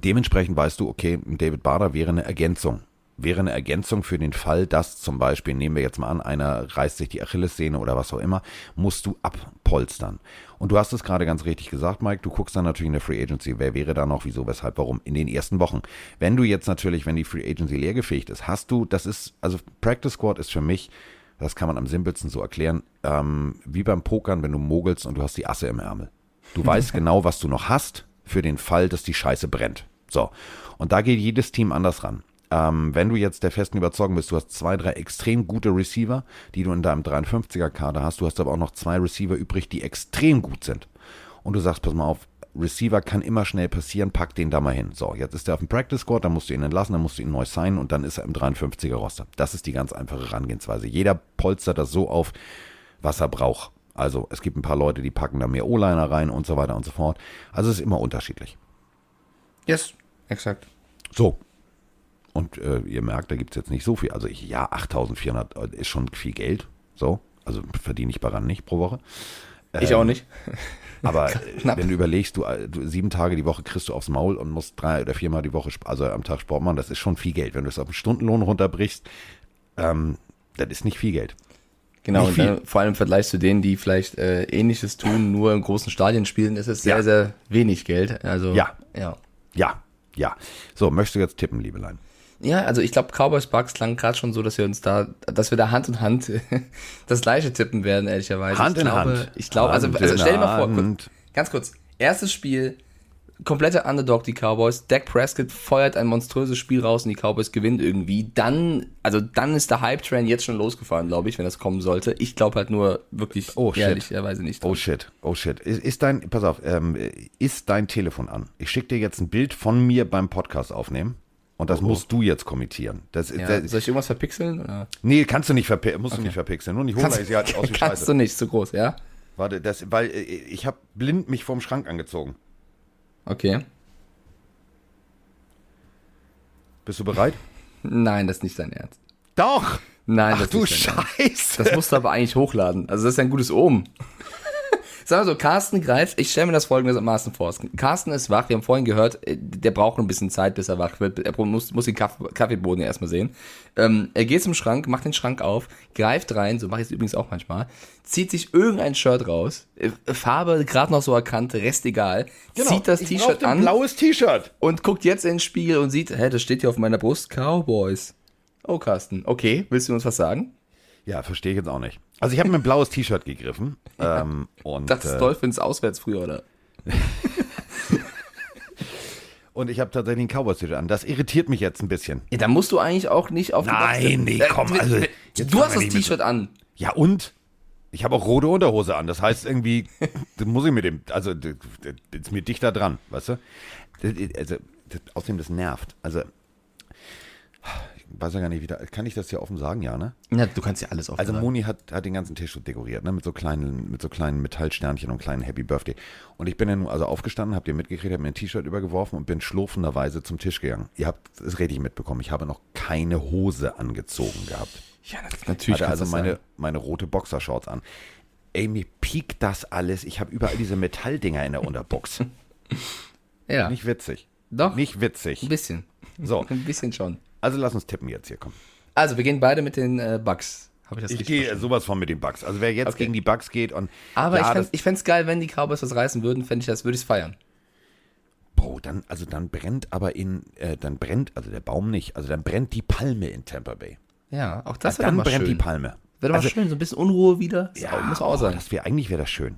dementsprechend weißt du, okay, David Bader wäre eine Ergänzung wäre eine Ergänzung für den Fall, dass zum Beispiel, nehmen wir jetzt mal an, einer reißt sich die Achillessehne oder was auch immer, musst du abpolstern. Und du hast es gerade ganz richtig gesagt, Mike, du guckst dann natürlich in der Free Agency, wer wäre da noch, wieso, weshalb, warum, in den ersten Wochen. Wenn du jetzt natürlich, wenn die Free Agency leergefegt ist, hast du, das ist, also Practice Squad ist für mich, das kann man am simpelsten so erklären, ähm, wie beim Pokern, wenn du mogelst und du hast die Asse im Ärmel. Du weißt [LAUGHS] genau, was du noch hast für den Fall, dass die Scheiße brennt. So. Und da geht jedes Team anders ran. Ähm, wenn du jetzt der festen Überzeugung bist, du hast zwei, drei extrem gute Receiver, die du in deinem 53er-Kader hast, du hast aber auch noch zwei Receiver übrig, die extrem gut sind. Und du sagst, pass mal auf, Receiver kann immer schnell passieren, pack den da mal hin. So, jetzt ist er auf dem Practice Squad, dann musst du ihn entlassen, dann musst du ihn neu signen und dann ist er im 53er Roster. Das ist die ganz einfache Herangehensweise. Jeder polstert das so auf, was er braucht. Also es gibt ein paar Leute, die packen da mehr O-Liner rein und so weiter und so fort. Also es ist immer unterschiedlich. Yes, exakt. So, und äh, ihr merkt, da gibt es jetzt nicht so viel. Also ich, ja, 8400 ist schon viel Geld. So, also verdiene ich daran nicht pro Woche. Ich auch nicht. [LAUGHS] Aber äh, [LAUGHS] wenn du überlegst, du, äh, du sieben Tage die Woche kriegst du aufs Maul und musst drei oder viermal die Woche, also am Tag Sport machen, das ist schon viel Geld. Wenn du es auf einen Stundenlohn runterbrichst, ähm, das ist nicht viel Geld. Genau, und dann, vor allem im Vergleich zu denen, die vielleicht äh, ähnliches tun, nur in großen Stadien spielen, ist es sehr, Ja. sehr wenig Geld. Also Ja. ja. Ja, ja. So, möchtest du jetzt tippen, Liebelein? Ja, also ich glaube, Cowboys Bucks klang gerade schon so, dass wir uns da, dass wir da Hand in Hand [LAUGHS] das gleiche tippen werden, ehrlicherweise. Hand ich in glaube, Hand. Ich glaube, also, also stell dir mal vor, kurz, ganz kurz, erstes Spiel, kompletter Underdog, die Cowboys. Dak Prescott feuert ein monströses Spiel raus und die Cowboys gewinnen irgendwie. Dann, also dann ist der Hype-Train jetzt schon losgefahren, glaube ich, wenn das kommen sollte. Ich glaube halt nur wirklich Oh, shit. ehrlicherweise nicht. Oh shit, oh shit. Ist, ist dein, pass auf, ähm, ist dein Telefon an? Ich schicke dir jetzt ein Bild von mir beim Podcast aufnehmen. Und das musst du jetzt kommentieren. Das, Oh, Ja, das, soll ich irgendwas verpixeln? Oder? nee, kannst du nicht, verpi musst du nicht verpixeln. Nur nicht holen, sie halt aus wie [LAUGHS] kannst Scheiße. du nicht, zu groß, ja? Warte, das, weil äh, ich habe blind mich vom Schrank angezogen. Okay. Bist du bereit? [LAUGHS] Nein, das ist nicht dein Ernst. Doch! Nein, Ach das du ist nicht dein Ernst. Scheiße! Das musst du aber eigentlich hochladen. Also das ist ein gutes Omen. Sag mal so, Carsten greift, ich stelle mir das folgendermaßen vor. Carsten ist wach, wir haben vorhin gehört, äh, der braucht ein bisschen Zeit, bis er wach wird. Er muss, muss den Kaff Kaffeeboden erstmal sehen. Ähm, er geht zum Schrank, macht den Schrank auf, greift rein, so mache ich es übrigens auch manchmal, zieht sich irgendein Shirt raus, äh, Farbe gerade noch so erkannt, Rest egal, zieht das Genau, T-Shirt an blaues T-Shirt. und guckt jetzt ins Spiegel und sieht, hä, das steht hier auf meiner Brust, Cowboys. Oh, Carsten, okay, willst du uns was sagen? Ja, verstehe ich jetzt auch nicht. Also ich habe mir ein blaues T-Shirt gegriffen. ähm, und, Das ist äh, Dolphins auswärts früher, oder? [LAUGHS] und ich habe tatsächlich ein Cowboys-T-Shirt an. Das irritiert mich jetzt ein bisschen. Ja, da musst du eigentlich auch nicht auf die Nein, tippen. nee, Äh, komm, also, du hast das T-Shirt an. Ja und? Ich habe auch rote Unterhose an. Das heißt irgendwie, [LAUGHS] das muss ich mit dem, also ist mir dichter dran, weißt du? Also, das, außerdem, das nervt. Also, weiß ja gar nicht, wie da, kann ich das hier offen sagen, ja, ne? Ja, du kannst ja alles offen Also sagen. Moni hat, hat den ganzen Tisch so dekoriert, ne, mit so kleinen, mit so kleinen Metallsternchen und kleinen Happy Birthday. Und ich bin dann also aufgestanden, habt ihr mitgekriegt, hab mir ein T-Shirt übergeworfen und bin schlurfenderweise zum Tisch gegangen. Ihr habt es richtig mitbekommen. Ich habe noch keine Hose angezogen gehabt. Ja, das- natürlich. hatte also meine, meine rote Boxershorts an. Ey, mir piekt das alles. Ich habe überall diese Metalldinger in der Unterbox. [LAUGHS] Ja, Nicht witzig. doch. Nicht witzig. Ein bisschen. So, [LAUGHS] Ein bisschen schon. Also lass uns tippen jetzt hier, komm. Also, wir gehen beide mit den äh, Bugs. Habe ich das Ich gehe sowas von mit den Bugs. Also wer jetzt Okay. gegen die Bugs geht und Aber ja, ich fände es geil, wenn die Cowboys was reißen würden, fände ich das, würde ich es feiern. Bro, dann, also dann brennt aber in, äh, dann brennt, also der Baum nicht, also dann brennt die Palme in Tampa Bay. Ja, auch das wäre dann doch mal brennt schön. die Palme. Wäre doch Also- mal schön, so ein bisschen Unruhe wieder. Das Ja, muss auch oh, sein. Das wäre, eigentlich wäre das schön.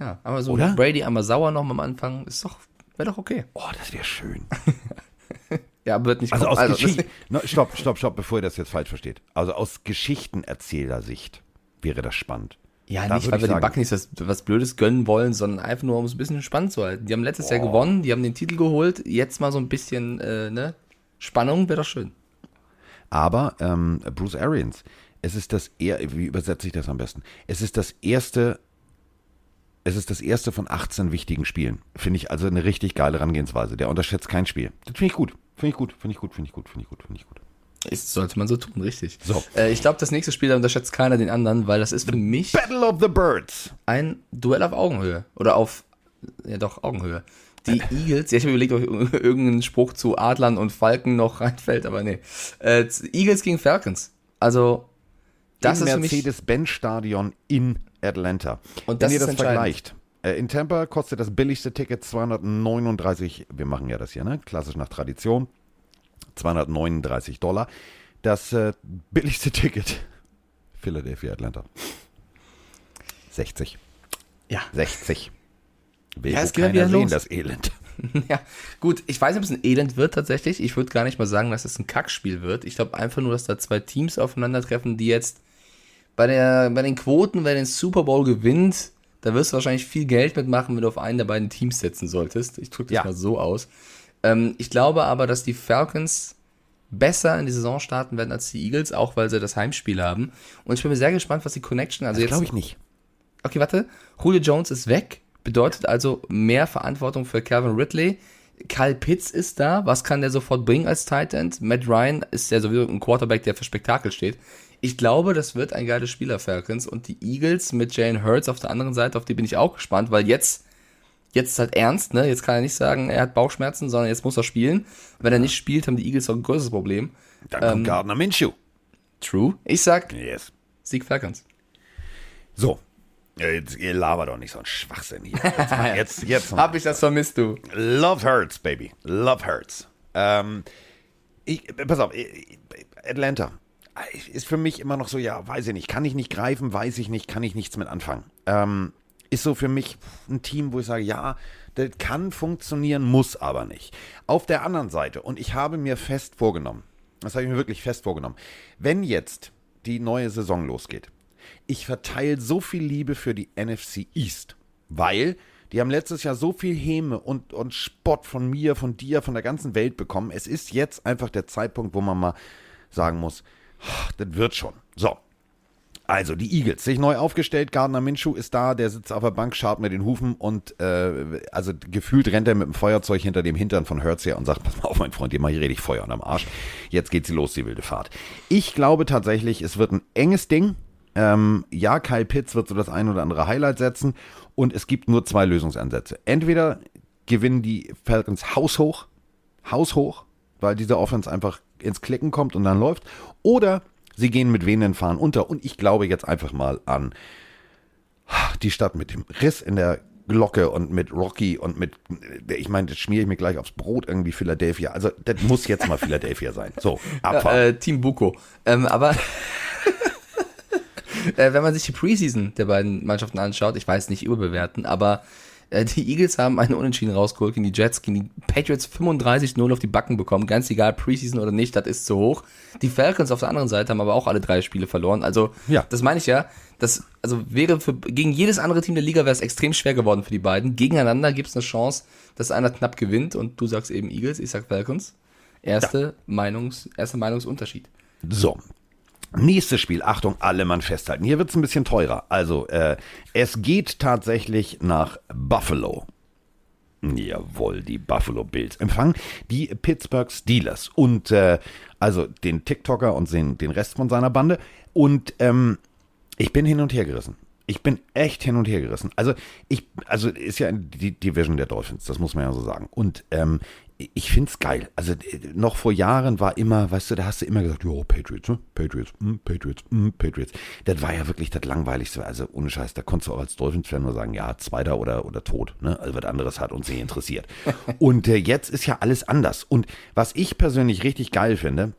Ja, aber so Oder? Brady einmal sauer noch am Anfang, ist doch, wäre doch okay. Oh, das wäre schön. [LAUGHS] Ja, wird nicht Also kommen. aus das- Geschichten, no, stopp, stopp, stopp, bevor ihr das jetzt falsch versteht. Also aus Geschichtenerzähler-Sicht wäre das spannend. Ja, Da nicht, weil wir den Buccaneers was, was Blödes gönnen wollen, sondern einfach nur, um es ein bisschen spannend zu halten. Die haben letztes Jahr gewonnen, die haben den Titel geholt, jetzt mal so ein bisschen, äh, ne, Spannung wäre doch schön. Aber ähm, Bruce Arians, es ist das er wie übersetze ich das am besten? Es ist das erste es ist das erste von 18 wichtigen Spielen. Finde ich also eine richtig geile Herangehensweise. Der unterschätzt kein Spiel. Das finde ich gut. Finde ich gut. Finde ich gut. Finde ich gut. Finde ich gut. Finde ich gut. Das sollte man so tun, richtig. So. Äh, ich glaube, das nächste Spiel, da unterschätzt keiner den anderen, weil das ist für mich Battle of the Birds. ein Duell auf Augenhöhe. Oder auf, ja doch, Augenhöhe. Die Eagles, ja, ich habe überlegt, ob [LAUGHS] irgendein Spruch zu Adlern und Falken noch [LAUGHS] reinfällt, aber nee. Äh, Eagles gegen Falcons. Also, das Im ist für mich. Mercedes-Benz-Stadion in Atlanta. Und das Wenn ihr ist das vergleicht. Äh, In Tampa kostet das billigste Ticket 239, wir machen ja das hier, ne? Klassisch nach Tradition. 239 Dollar. Das äh, billigste Ticket [LAUGHS] Philadelphia, Atlanta. 60. Ja. 60. Will Ja, es keiner wieder sehen, los. das Elend. [LAUGHS] Ja, gut, ich weiß nicht, ob es ein Elend wird tatsächlich. Ich würde gar nicht mal sagen, dass es ein Kackspiel wird. Ich glaube einfach nur, dass da zwei Teams aufeinandertreffen, die jetzt bei, der, bei den Quoten, wer den Super Bowl gewinnt, da wirst du wahrscheinlich viel Geld mitmachen, wenn du auf einen der beiden Teams setzen solltest. Ich drücke das Ja. mal so aus. Ähm, ich glaube aber, dass die Falcons besser in die Saison starten werden als die Eagles, auch weil sie das Heimspiel haben. Und ich bin mir sehr gespannt, was die Connection, also Das glaube ich nicht. Okay, warte. Julio Jones ist weg. Bedeutet also mehr Verantwortung für Calvin Ridley. Kyle Pitts ist da. Was kann der sofort bringen als Tight End? Matt Ryan ist ja sowieso ein Quarterback, der für Spektakel steht. Ich glaube, das wird ein geiles Spieler, Falcons. Und die Eagles mit Jalen Hurts auf der anderen Seite, auf die bin ich auch gespannt, weil jetzt, jetzt ist halt ernst, ne? Jetzt kann er nicht sagen, er hat Bauchschmerzen, sondern jetzt muss er spielen. Wenn er nicht spielt, haben die Eagles auch ein größeres Problem. Dann kommt Gardner Minshew. True. Ich sag Yes. Sieg Falcons. So. Jetzt, ihr labert doch nicht so ein Schwachsinn hier. [LAUGHS] Jetzt, jetzt, jetzt. Hab ich das vermisst, du? Love hurts, baby. Love hurts. Ähm, ich, pass auf, Atlanta ist für mich immer noch so, ja, weiß ich nicht, kann ich nicht greifen, weiß ich nicht, kann ich nichts mit anfangen. Ähm, ist so für mich ein Team, wo ich sage, ja, das kann funktionieren, muss aber nicht. Auf der anderen Seite, und ich habe mir fest vorgenommen, das habe ich mir wirklich fest vorgenommen, wenn jetzt die neue Saison losgeht, ich verteile so viel Liebe für die NFC East, weil die haben letztes Jahr so viel Häme und, und Spott von mir, von dir, von der ganzen Welt bekommen. Es ist jetzt einfach der Zeitpunkt, wo man mal sagen muss, "Ah, das wird schon. So. Also, die Eagles, sich neu aufgestellt, Gardner Minshew ist da, der sitzt auf der Bank, schaut mit den Hufen und äh, also gefühlt rennt er mit dem Feuerzeug hinter dem Hintern von Hurts her und sagt, pass mal auf, mein Freund, dir mal hier richtig Feuer unterm Arsch. Jetzt geht sie los, die wilde Fahrt. Ich glaube tatsächlich, es wird ein enges Ding. Ähm, ja, Kyle Pitts wird so das ein oder andere Highlight setzen und es gibt nur zwei Lösungsansätze. Entweder gewinnen die Falcons haushoch, haushoch, weil diese Offense einfach ins Klicken kommt und dann läuft, oder sie gehen mit wehenden Fahren unter und ich glaube jetzt einfach mal an die Stadt mit dem Riss in der Glocke und mit Rocky und mit, ich meine, das schmiere ich mir gleich aufs Brot irgendwie Philadelphia. Also das muss jetzt mal Philadelphia sein. So, Abfahrt. Äh, Team Buko. Ähm, aber [LAUGHS] äh, wenn man sich die Preseason der beiden Mannschaften anschaut, ich weiß nicht überbewerten, aber äh, die Eagles haben einen Unentschieden rausgeholt gegen die Jets, gegen die Patriots 35-0 auf die Backen bekommen. Ganz egal, Preseason oder nicht, das ist zu hoch. Die Falcons auf der anderen Seite haben aber auch alle drei Spiele verloren. Also, Ja. das meine ich ja. Das, also wäre für, gegen jedes andere Team der Liga wäre es extrem schwer geworden für die beiden. Gegeneinander gibt es eine Chance, dass einer knapp gewinnt und du sagst eben Eagles, ich sag Falcons. Erste Meinungs, erster Meinungsunterschied. So. Nächstes Spiel, Achtung, alle Mann festhalten. Hier wird es ein bisschen teurer. Also, äh, es geht tatsächlich nach Buffalo. Jawohl, die Buffalo Bills empfangen die Pittsburgh Steelers und äh, also den TikToker und den, den Rest von seiner Bande. Und ähm, ich bin hin und her gerissen. Ich bin echt hin und her gerissen. Also ich, also ist ja die Division der Dolphins, das muss man ja so sagen. Und ähm, ich find's geil. Also äh, noch vor Jahren war immer, weißt du, da hast du immer gesagt, jo, Patriots, ne? Patriots, mm, Patriots, mm, Patriots. Das war ja wirklich das Langweiligste. Also ohne Scheiß, da konntest du auch als Dolphins-Fan nur sagen, ja, Zweiter oder, oder tot. Ne? Also was anderes hat uns nicht interessiert. [LAUGHS] und äh, jetzt ist ja alles anders. Und was ich persönlich richtig geil finde,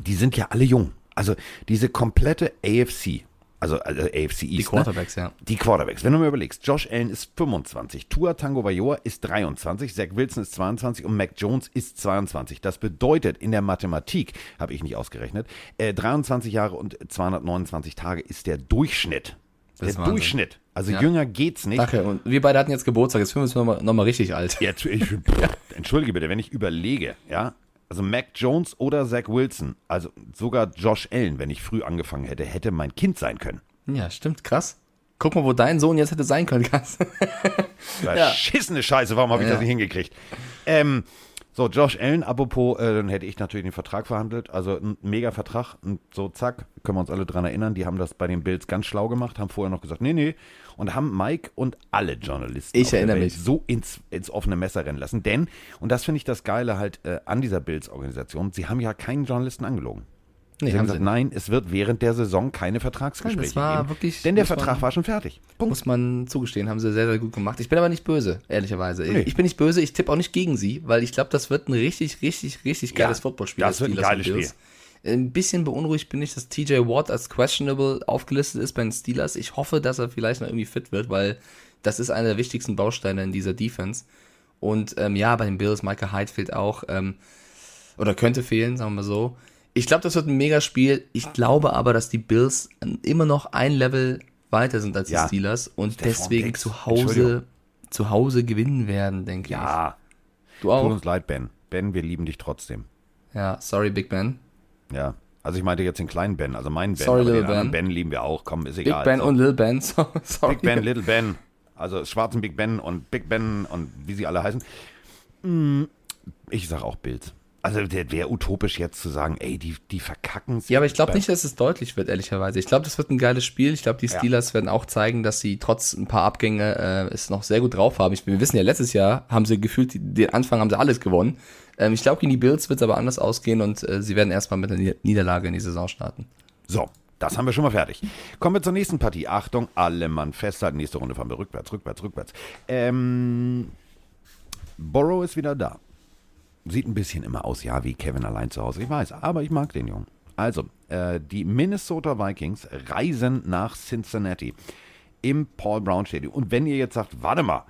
die sind ja alle jung. Also diese komplette AFC, also, also AFC East. Die Quarterbacks, ne? ja. Die Quarterbacks. Wenn du mir überlegst, Josh Allen ist 25, Tua Tango Vailoa ist 23, Zach Wilson ist 22 und Mac Jones ist 22. Das bedeutet, in der Mathematik, habe ich nicht ausgerechnet, äh, 23 Jahre und 229 Tage ist der Durchschnitt. Das der. Durchschnitt. Also Ja. jünger geht's nicht. Danke. Und wir beide hatten jetzt Geburtstag. Jetzt fühlen wir uns nochmal noch mal richtig alt. Jetzt, ich, [LAUGHS] entschuldige bitte, wenn ich überlege, ja, also Mac Jones oder Zach Wilson, also sogar Josh Allen, wenn ich früh angefangen hätte, hätte mein Kind sein können. Ja, stimmt. Krass. Guck mal, wo dein Sohn jetzt hätte sein können. [LAUGHS] Krass. Verschissene Scheiße, warum habe ich Ja. das nicht hingekriegt? Ähm, so, Josh Allen, apropos, äh, dann hätte ich natürlich den Vertrag verhandelt, also ein mega Vertrag, und so zack, können wir uns alle dran erinnern, die haben das bei den Bills ganz schlau gemacht, haben vorher noch gesagt, nee, nee, und haben Mike und alle Journalisten Ich erinnere mich. so ins, ins offene Messer rennen lassen, denn, und das finde ich das Geile halt äh, an dieser Bills-Organisation, sie haben ja keinen Journalisten angelogen. Nee, Sie haben gesagt, nein, es wird während der Saison keine Vertragsgespräche das war geben. wirklich- denn der muss man- Vertrag war schon fertig. Punkt. Muss man zugestehen, haben sie sehr, sehr gut gemacht. Ich bin aber nicht böse, ehrlicherweise. Nee. Ich bin nicht böse, ich tippe auch nicht gegen sie, weil ich glaube, das wird ein richtig, richtig, richtig geiles Ja, Footballspiel. das wird ein geiles Bills. Ein bisschen beunruhigt bin ich, dass TJ Watt als questionable aufgelistet ist bei den Steelers. Ich hoffe, dass er vielleicht noch irgendwie fit wird, weil das ist einer der wichtigsten Bausteine in dieser Defense. Und ähm, ja, bei den Bills, Micah Hyde fehlt auch, ähm, oder könnte fehlen, sagen wir mal so. Ich glaube, das wird ein Megaspiel. Ich glaube aber, dass die Bills immer noch ein Level weiter sind als die Ja. Steelers und Stephon deswegen Diggs. zu Hause, zu Hause gewinnen werden, denke Ja, ich. Du tut auch? uns leid, Ben. Ben, wir lieben dich trotzdem. Ja, sorry, Big Ben. Ja. Also ich meinte jetzt den kleinen Ben, also meinen Ben, Sorry, Little Ben. Ben lieben wir auch. Komm, ist Big egal. Ben so. und Lil Ben. [LAUGHS] So, sorry. Big Ben, Little Ben, also schwarzen Big Ben und Big Ben und wie sie alle heißen. Mm, Ich sag auch Bills. Also der wäre utopisch jetzt zu sagen, ey, die, die verkacken Ja, aber ich glaube nicht, dass es deutlich wird, ehrlicherweise. Ich glaube, das wird ein geiles Spiel. Ich glaube, die Steelers ja. werden auch zeigen, dass sie trotz ein paar Abgänge äh, es noch sehr gut drauf haben. Ich, wir wissen ja, letztes Jahr haben sie gefühlt, den Anfang haben sie alles gewonnen. Ähm, ich glaube, gegen die Bills wird es aber anders ausgehen und äh, sie werden erstmal mit einer Niederlage in die Saison starten. So, das haben wir schon mal fertig. Kommen wir zur nächsten Partie. Achtung, alle Mann festhalten. Nächste Runde fahren wir rückwärts, rückwärts, rückwärts. Ähm, Borrow ist wieder da. Sieht ein bisschen immer aus, ja, wie Kevin allein zu Hause. Ich weiß, aber ich mag den Jungen. Also, äh, die Minnesota Vikings reisen nach Cincinnati im Paul Brown Stadium. Und wenn ihr jetzt sagt, warte mal,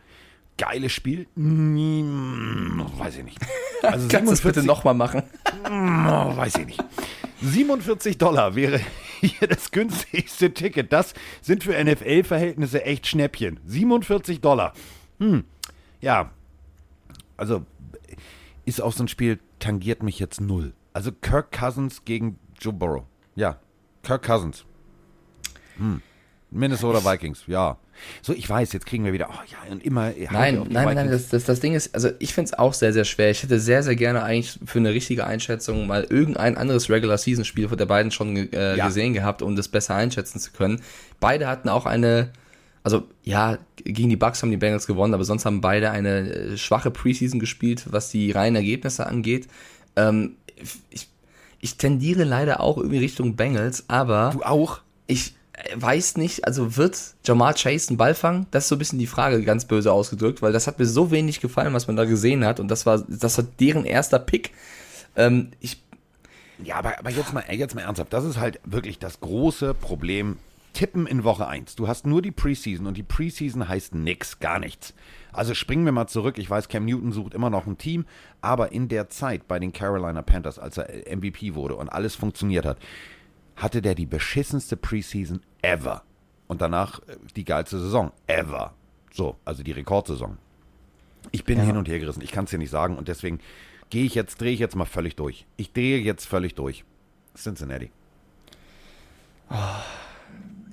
geiles Spiel, mm, weiß ich nicht. [LAUGHS] Also Kannst du es bitte nochmal machen? Mm, weiß ich nicht. 47 Dollar wäre [LAUGHS] hier das günstigste Ticket. Das sind für NFL-Verhältnisse echt Schnäppchen. 47 Dollar. Hm. Ja. Also ist auch so ein Spiel, tangiert mich jetzt null. Also Kirk Cousins gegen Joe Burrow. Ja. Kirk Cousins. Hm. Minnesota Vikings, ja. So, ich weiß, jetzt kriegen wir wieder, oh ja, und immer. Nein, nein, nein, das, das, das Ding ist, also ich finde es auch sehr, sehr schwer. Ich hätte sehr, sehr gerne eigentlich für eine richtige Einschätzung mal irgendein anderes Regular-Season-Spiel von der beiden schon äh, ja. gesehen gehabt, um das besser einschätzen zu können. Beide hatten auch eine, also ja, gegen die Bucks haben die Bengals gewonnen, aber sonst haben beide eine äh, schwache Preseason gespielt, was die reinen Ergebnisse angeht. Ähm, ich, ich tendiere leider auch irgendwie Richtung Bengals, aber. Du auch? Ich, weiß nicht, also wird Jamar Chase einen Ball fangen? Das ist so ein bisschen die Frage, ganz böse ausgedrückt, weil das hat mir so wenig gefallen, was man da gesehen hat und das war, das war deren erster Pick. Ähm, ich ja, aber, aber jetzt mal, jetzt mal ernsthaft, das ist halt wirklich das große Problem. Tippen in Woche 1. Du hast nur die Preseason und die Preseason heißt nix, gar nichts. Also springen wir mal zurück. Ich weiß, Cam Newton sucht immer noch ein Team, aber in der Zeit bei den Carolina Panthers, als er MVP wurde und alles funktioniert hat, hatte der die beschissenste Preseason ever. Und danach äh, die geilste Saison ever. So, also die Rekordsaison. Ich bin ja. hin und her gerissen. Ich kann es dir nicht sagen. Und deswegen gehe ich jetzt, drehe ich jetzt mal völlig durch. Ich drehe jetzt völlig durch. Cincinnati. Oh.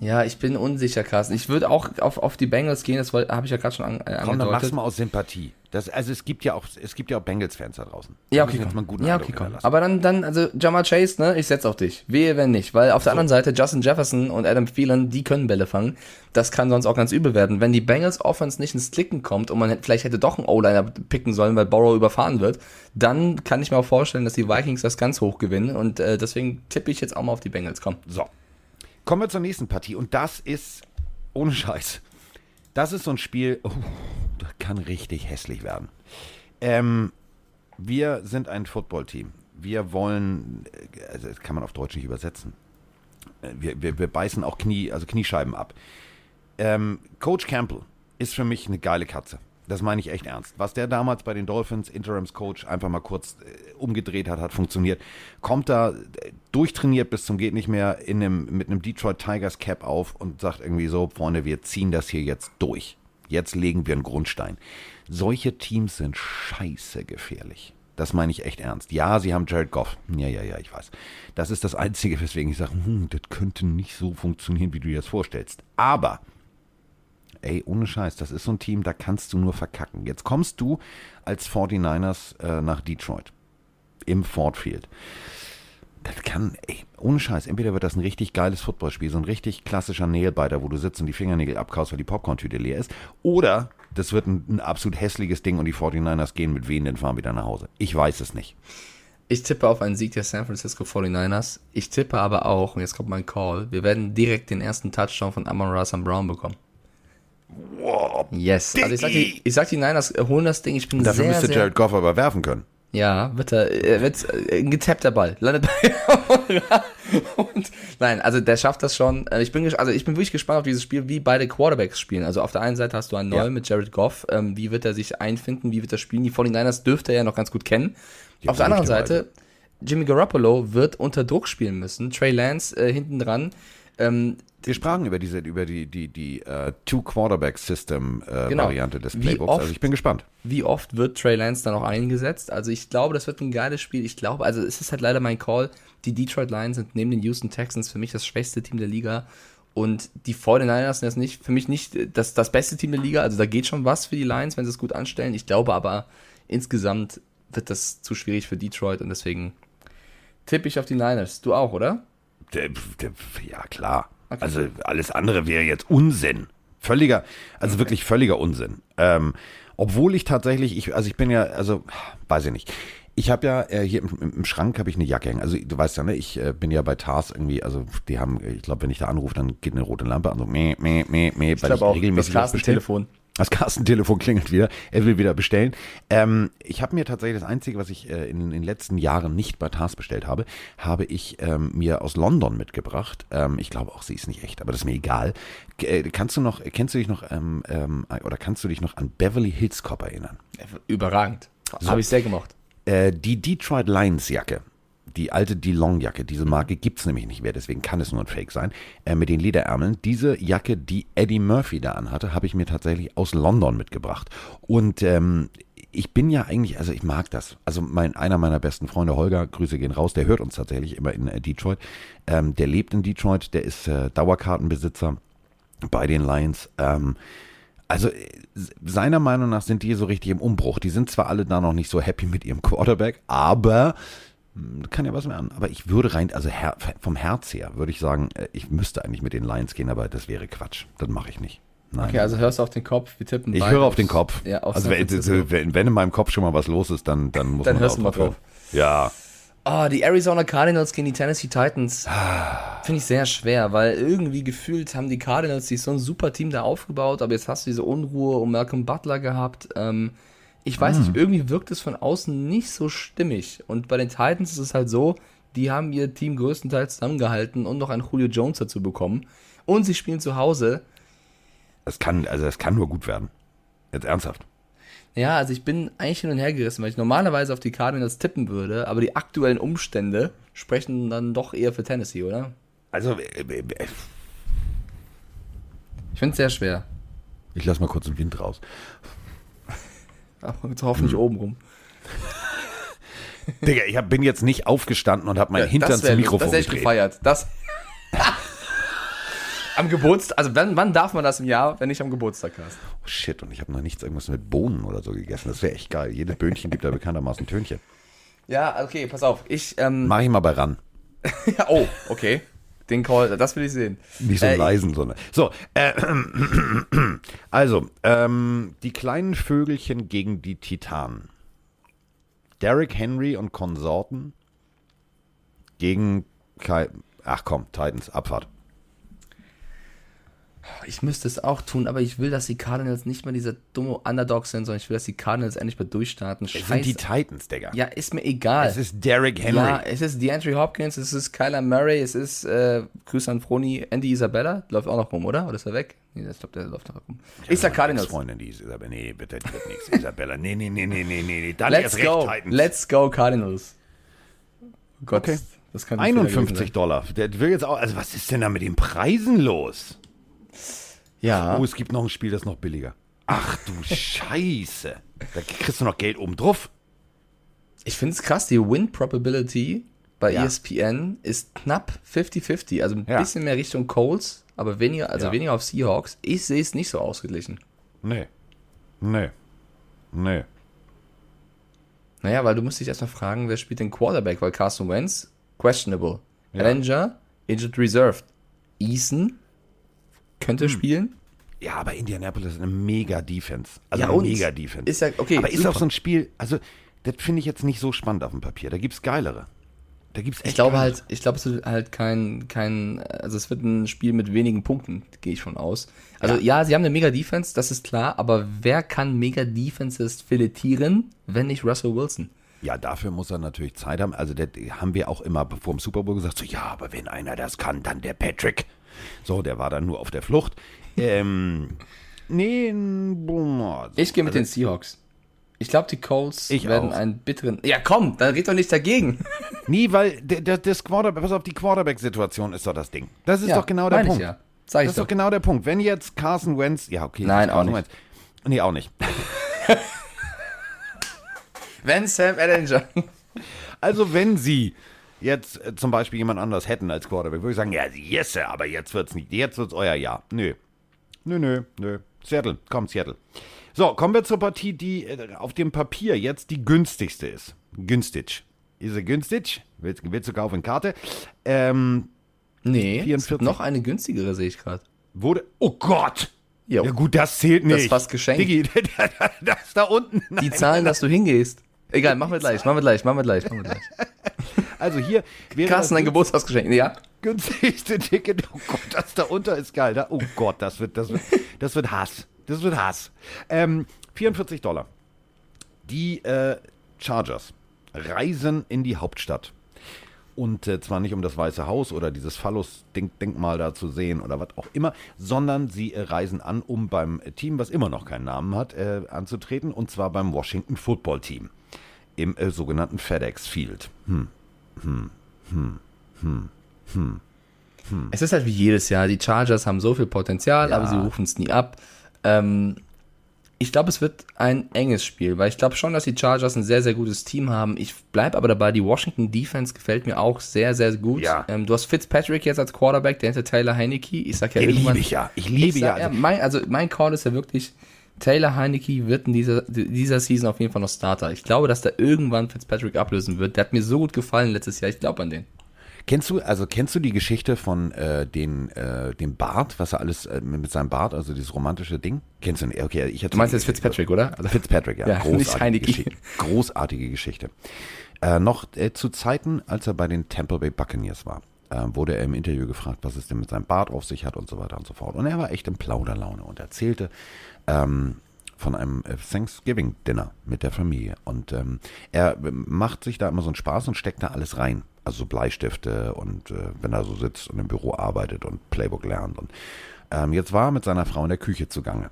Ja, ich bin unsicher, Carsten. Ich würde auch auf, auf die Bengals gehen, das habe ich ja gerade schon an, äh, Komm, dann mach's mal aus Sympathie. Das, also es gibt ja auch, es gibt ja auch Bengals-Fans da draußen. Ja, okay, komm. Mal einen guten ja, okay, komm. Aber dann, dann, also Jamal Chase, ne, ich setze auf dich. Wehe, wenn nicht. Weil auf der anderen Seite Justin Jefferson und Adam Thielen, die können Bälle fangen. Das kann sonst auch ganz übel werden. Wenn die Bengals Offense nicht ins Klicken kommt und man vielleicht hätte doch einen O-Liner picken sollen, weil Borrow überfahren wird, dann kann ich mir auch vorstellen, dass die Vikings das ganz hoch gewinnen. Und äh, deswegen tippe ich jetzt auch mal auf die Bengals. Komm. So, Kommen wir zur nächsten Partie und das ist, ohne Scheiß, das ist so ein Spiel, oh, das kann richtig hässlich werden. Ähm, wir sind ein Footballteam. Wir wollen, also das kann man auf Deutsch nicht übersetzen. Wir, wir, wir beißen auch Knie, also Kniescheiben ab. Ähm, Coach Campbell ist für mich eine geile Katze. Das meine ich echt ernst. Was der damals bei den Dolphins, Interims-Coach, einfach mal kurz äh, umgedreht hat, hat funktioniert. Kommt da äh, durchtrainiert bis zum geht nicht mehr in einem, mit einem Detroit Tigers Cap auf und sagt irgendwie so, Freunde, wir ziehen das hier jetzt durch. Jetzt legen wir einen Grundstein. Solche Teams sind scheiße gefährlich. Das meine ich echt ernst. Ja, sie haben Jared Goff. Ja, ja, ja, ich weiß. Das ist das Einzige, weswegen ich sage, hm, das könnte nicht so funktionieren, wie du dir das vorstellst. Aber ey, ohne Scheiß, das ist so ein Team, da kannst du nur verkacken. Jetzt kommst du als 49ers äh, nach Detroit im Ford Field. Das kann, ey, ohne Scheiß, entweder wird das ein richtig geiles Footballspiel, so ein richtig klassischer Nailbiter, wo du sitzt und die Fingernägel abkaust, weil die Popcorn-Tüte leer ist, oder das wird ein, ein absolut hässliches Ding und die 49ers gehen mit wehenden Fahren wieder nach Hause. Ich weiß es nicht. Ich tippe auf einen Sieg der San Francisco 49ers. Ich tippe aber auch, und jetzt kommt mein Call, wir werden direkt den ersten Touchdown von Amon Russell Brown bekommen. Wow. Yes. Also ich sag, die, ich sag die Niners holen das Ding. Ich bin Dafür sehr, müsste sehr, Jared Goff aber werfen können. Ja, wird er, wird äh, ein getappter Ball. Landet bei [LAUGHS] und nein, also der schafft das schon. Äh, ich bin also ich bin wirklich gespannt auf dieses Spiel, wie beide Quarterbacks spielen. Also auf der einen Seite hast du einen ja. mit Jared Goff. Ähm, wie wird er sich einfinden? Wie wird er spielen? Die 49ers dürfte er ja noch ganz gut kennen. Die auf der anderen Seite, Jimmy Garoppolo wird unter Druck spielen müssen. Trey Lance äh, hinten dran. Ähm, wir sprachen über diese, über die, die, die uh, Two-Quarterback-System-Variante äh, genau. des Playbooks. Oft, also ich bin gespannt. Wie oft wird Trey Lance da noch eingesetzt? Also ich glaube, das wird ein geiles Spiel. Ich glaube, also es ist halt leider mein Call. Die Detroit Lions sind neben den Houston Texans für mich das schwächste Team der Liga. Und die 49ers sind jetzt nicht, für mich nicht das, das beste Team der Liga. Also da geht schon was für die Lions, wenn sie es gut anstellen. Ich glaube aber, insgesamt wird das zu schwierig für Detroit und deswegen tippe ich auf die Niners. Du auch, oder? Der, der, ja, klar. Also alles andere wäre jetzt Unsinn. Völliger, also wirklich völliger Unsinn. Ähm, obwohl ich tatsächlich, ich, also ich bin ja, also weiß ich nicht. Ich habe ja äh, hier im, im Schrank habe ich eine Jacke hängen. Also du weißt ja, ne, ich äh, bin ja bei TARS irgendwie, also die haben, ich glaube, wenn ich da anrufe, dann geht eine rote Lampe an, so meh, meh, meh, meh, Ich glaube auch, das Carsten-Telefon. Das Carsten-Telefon klingelt wieder. Er will wieder bestellen. Ähm, ich habe mir tatsächlich das Einzige, was ich äh, in, in, den letzten Jahren nicht bei TARS bestellt habe, habe ich ähm, mir aus London mitgebracht. Ähm, ich glaube auch, sie ist nicht echt, aber das ist mir egal. Äh, kannst du noch, kennst du dich noch, ähm, ähm, oder kannst du dich noch an Beverly Hills Cop erinnern? Überragend. So. Habe ich sehr gemacht. Äh, die Detroit Lions Jacke die alte DeLong-Jacke, diese Marke gibt es nämlich nicht mehr, deswegen kann es nur ein Fake sein, äh, mit den Lederärmeln. Diese Jacke, die Eddie Murphy da anhatte, habe ich mir tatsächlich aus London mitgebracht. Und ähm, ich bin ja eigentlich, also ich mag das. Also mein, einer meiner besten Freunde, Holger, Grüße gehen raus, der hört uns tatsächlich immer in äh, Detroit. Ähm, der lebt in Detroit, der ist äh, Dauerkartenbesitzer bei den Lions. Ähm, also seiner Meinung nach sind die so richtig im Umbruch. Die sind zwar alle da noch nicht so happy mit ihrem Quarterback, aber kann ja was an. Aber ich würde rein, also her, vom Herz her, würde ich sagen, äh, ich müsste eigentlich mit den Lions gehen, aber das wäre Quatsch. Das mache ich nicht. Nein. Okay, also hörst du auf den Kopf, wir tippen Ich höre auf den Kopf. Ja, also wenn, wenn, wenn, in meinem Kopf schon mal was los ist, dann, dann muss dann man hörst du mal drauf. Ja. Oh, die Arizona Cardinals gegen die Tennessee Titans. Finde ich sehr schwer, weil irgendwie gefühlt haben die Cardinals sich so ein super Team da aufgebaut, aber jetzt hast du diese Unruhe um Malcolm Butler gehabt. Ähm, ich weiß nicht, irgendwie wirkt es von außen nicht so stimmig. Und bei den Titans ist es halt so, die haben ihr Team größtenteils zusammengehalten und noch einen Julio Jones dazu bekommen. Und sie spielen zu Hause. Das kann, also das kann nur gut werden. Jetzt ernsthaft. Ja, also ich bin eigentlich hin und her gerissen, weil ich normalerweise auf die Cardinals tippen würde, aber die aktuellen Umstände sprechen dann doch eher für Tennessee, oder? Also, äh, äh, ich finde es sehr schwer. Ich lasse mal kurz den Wind raus. Jetzt hoffentlich hm. oben rum. [LAUGHS] Digga, ich hab, bin jetzt nicht aufgestanden und habe mein ja, Hintern zum Mikrofon Das hätte ich gefeiert. Das. [LAUGHS] am Geburtstag, also wann, wann darf man das im Jahr, wenn nicht am Geburtstag hast? Oh shit, und ich habe noch nichts irgendwas mit Bohnen oder so gegessen. Das wäre echt geil. Jedes Böhnchen gibt da bekanntermaßen Tönchen. Ja, okay, pass auf. Ich, ähm, Mach ich mal bei ran. [LAUGHS] oh, okay. Den Call, das will ich sehen. Nicht so äh, leisen, sondern. So, äh, also, ähm, die kleinen Vögelchen gegen die Titanen. Derrick Henry und Konsorten gegen Kai. Ach komm, Titans, Abfahrt. Ich müsste es auch tun, aber ich will, dass die Cardinals nicht mehr diese dumme Underdogs sind, sondern ich will, dass die Cardinals endlich mal durchstarten. Scheiße. Es sind die Titans, Digga. Ja, ist mir egal. Es ist Derrick Henry. Ja, es ist DeAndre Hopkins, es ist Kyler Murray, es ist, äh, Grüß an Froni, Andy Isabella, läuft auch noch rum, oder? Oder ist er weg? Nee, ich glaube, der läuft noch rum. Ich sag Cardinals. Freundin, die Isabella. Nee, bitte, die wird nichts. Isabella. Nee, nee, nee, nee, nee, nee. Dann Let's go. Recht, Titans. Let's go, Cardinals. Oh Gott, okay. das kann 51 Dollar. Der will jetzt auch, also was ist denn da mit den Preisen los? Ja. Oh, es gibt noch ein Spiel, das ist noch billiger. Ach du [LAUGHS] Scheiße. Da kriegst du noch Geld oben drauf. Ich finde es krass, die Win Probability bei ja. ESPN ist knapp 50-50. Also ein ja. bisschen mehr Richtung Colts, aber weniger, also ja. weniger auf Seahawks. Ich sehe es nicht so ausgeglichen. Nee. Nee. Nee. Naja, weil du musst dich erstmal fragen, wer spielt den Quarterback, weil Carson Wentz, questionable. Ja. Ranger, injured reserved. Eason, könnte hm. spielen. Ja, aber Indianapolis ist eine mega Defense. Also ja, eine mega Defense. Ist ja, okay, aber super. ist auch so ein Spiel, also das finde ich jetzt nicht so spannend auf dem Papier. Da gibt es geilere. Da gibt's echt ich glaube geilere. halt, ich glaube, es wird halt kein, kein, also es wird ein Spiel mit wenigen Punkten, gehe ich von aus. Also ja. ja, sie haben eine mega Defense, das ist klar, aber wer kann mega Defenses filetieren, wenn nicht Russell Wilson? Ja, dafür muss er natürlich Zeit haben. Also, das haben wir auch immer vor dem Super Bowl gesagt: so, ja, aber wenn einer das kann, dann der Patrick. So, der war dann nur auf der Flucht. Ähm, nee, also, ich gehe mit also, den Seahawks. Ich glaube, die Colts ich werden auch. einen bitteren. Ja, komm, da red doch nicht dagegen. [LAUGHS] Nie, weil das Quarterback, pass auf, die Quarterback-Situation ist doch das Ding. Das ist ja, doch genau der Punkt. Ja. Sag ich das ist doch genau der Punkt. Wenn jetzt Carson Wentz, ja, okay. Nein, auch nicht. Wentz, nee, auch nicht. [LAUGHS] wenn Sam Ellinger. Also, wenn sie jetzt äh, zum Beispiel jemand anders hätten als Quarterback, würde ich sagen, ja, yes, aber jetzt wird's nicht, jetzt wird's euer Jahr. Nö. Nö, nö, nö. Seattle, komm, Seattle. So, kommen wir zur Partie, die äh, auf dem Papier jetzt die günstigste ist. Günstig. Ist sie günstig? Willst, willst du kaufen Karte? Ähm, Nee, es 44. gibt noch eine günstigere, sehe ich gerade. wurde. Oh Gott! Jo. Ja gut, das zählt nicht. Das ist fast geschenkt. Diggi, [LAUGHS] das da unten. Die Zahlen, dass du hingehst. Egal, [LAUGHS] machen wir gleich, machen wir gleich, machen wir gleich, machen wir gleich. Also hier wäre Carsten, ein Geburtstagsgeschenk. Ja. günstigste Ticket. Oh Gott, das da unter ist geil. Da, oh Gott, das wird, das wird, das wird Hass. Das wird Hass. Ähm, 44 Dollar. Die äh, Chargers reisen in die Hauptstadt. Und äh, zwar nicht um das Weiße Haus oder dieses Phallus-Denkmal da zu sehen oder was auch immer, sondern sie äh, reisen an, um beim Team, was immer noch keinen Namen hat, äh, anzutreten. Und zwar beim Washington Football Team im äh, sogenannten FedEx Field. Hm. Es ist halt wie jedes Jahr. Die Chargers haben so viel Potenzial, Ja. aber sie rufen es nie ab. Ähm, ich glaube, es wird ein enges Spiel, weil ich glaube schon, dass die Chargers ein sehr, sehr gutes Team haben. Ich bleibe aber dabei, die Washington Defense gefällt mir auch sehr, sehr gut. Ja. Ähm, du hast Fitzpatrick jetzt als Quarterback, der hinter Taylor Heineke. Ich sag ja Den liebe ich ja. Ich liebe ich ja. sag, ja, Also, mein, also mein Call ist ja wirklich, Taylor Heineke wird in dieser, dieser Season auf jeden Fall noch Starter. Ich glaube, dass der irgendwann Fitzpatrick ablösen wird. Der hat mir so gut gefallen letztes Jahr. Ich glaube an den. Kennst du, also kennst du die Geschichte von äh, den, äh, dem Bart, was er alles äh, mit seinem Bart, also dieses romantische Ding? Kennst du nicht? Okay, ich hatte Du meinst jetzt Fitzpatrick, oder? Also, Fitzpatrick, ja. Ja, großartige. Geschichte, großartige Geschichte. Äh, noch äh, zu Zeiten, als er bei den Tampa Bay Buccaneers war, äh, wurde er im Interview gefragt, was es denn mit seinem Bart auf sich hat und so weiter und so fort. Und er war echt in Plauderlaune und erzählte ähm, von einem äh, Thanksgiving-Dinner mit der Familie. Und ähm, er äh, macht sich da immer so einen Spaß und steckt da alles rein. Also so Bleistifte und äh, wenn er so sitzt und im Büro arbeitet und Playbook lernt. Und ähm, jetzt war er mit seiner Frau in der Küche zugange.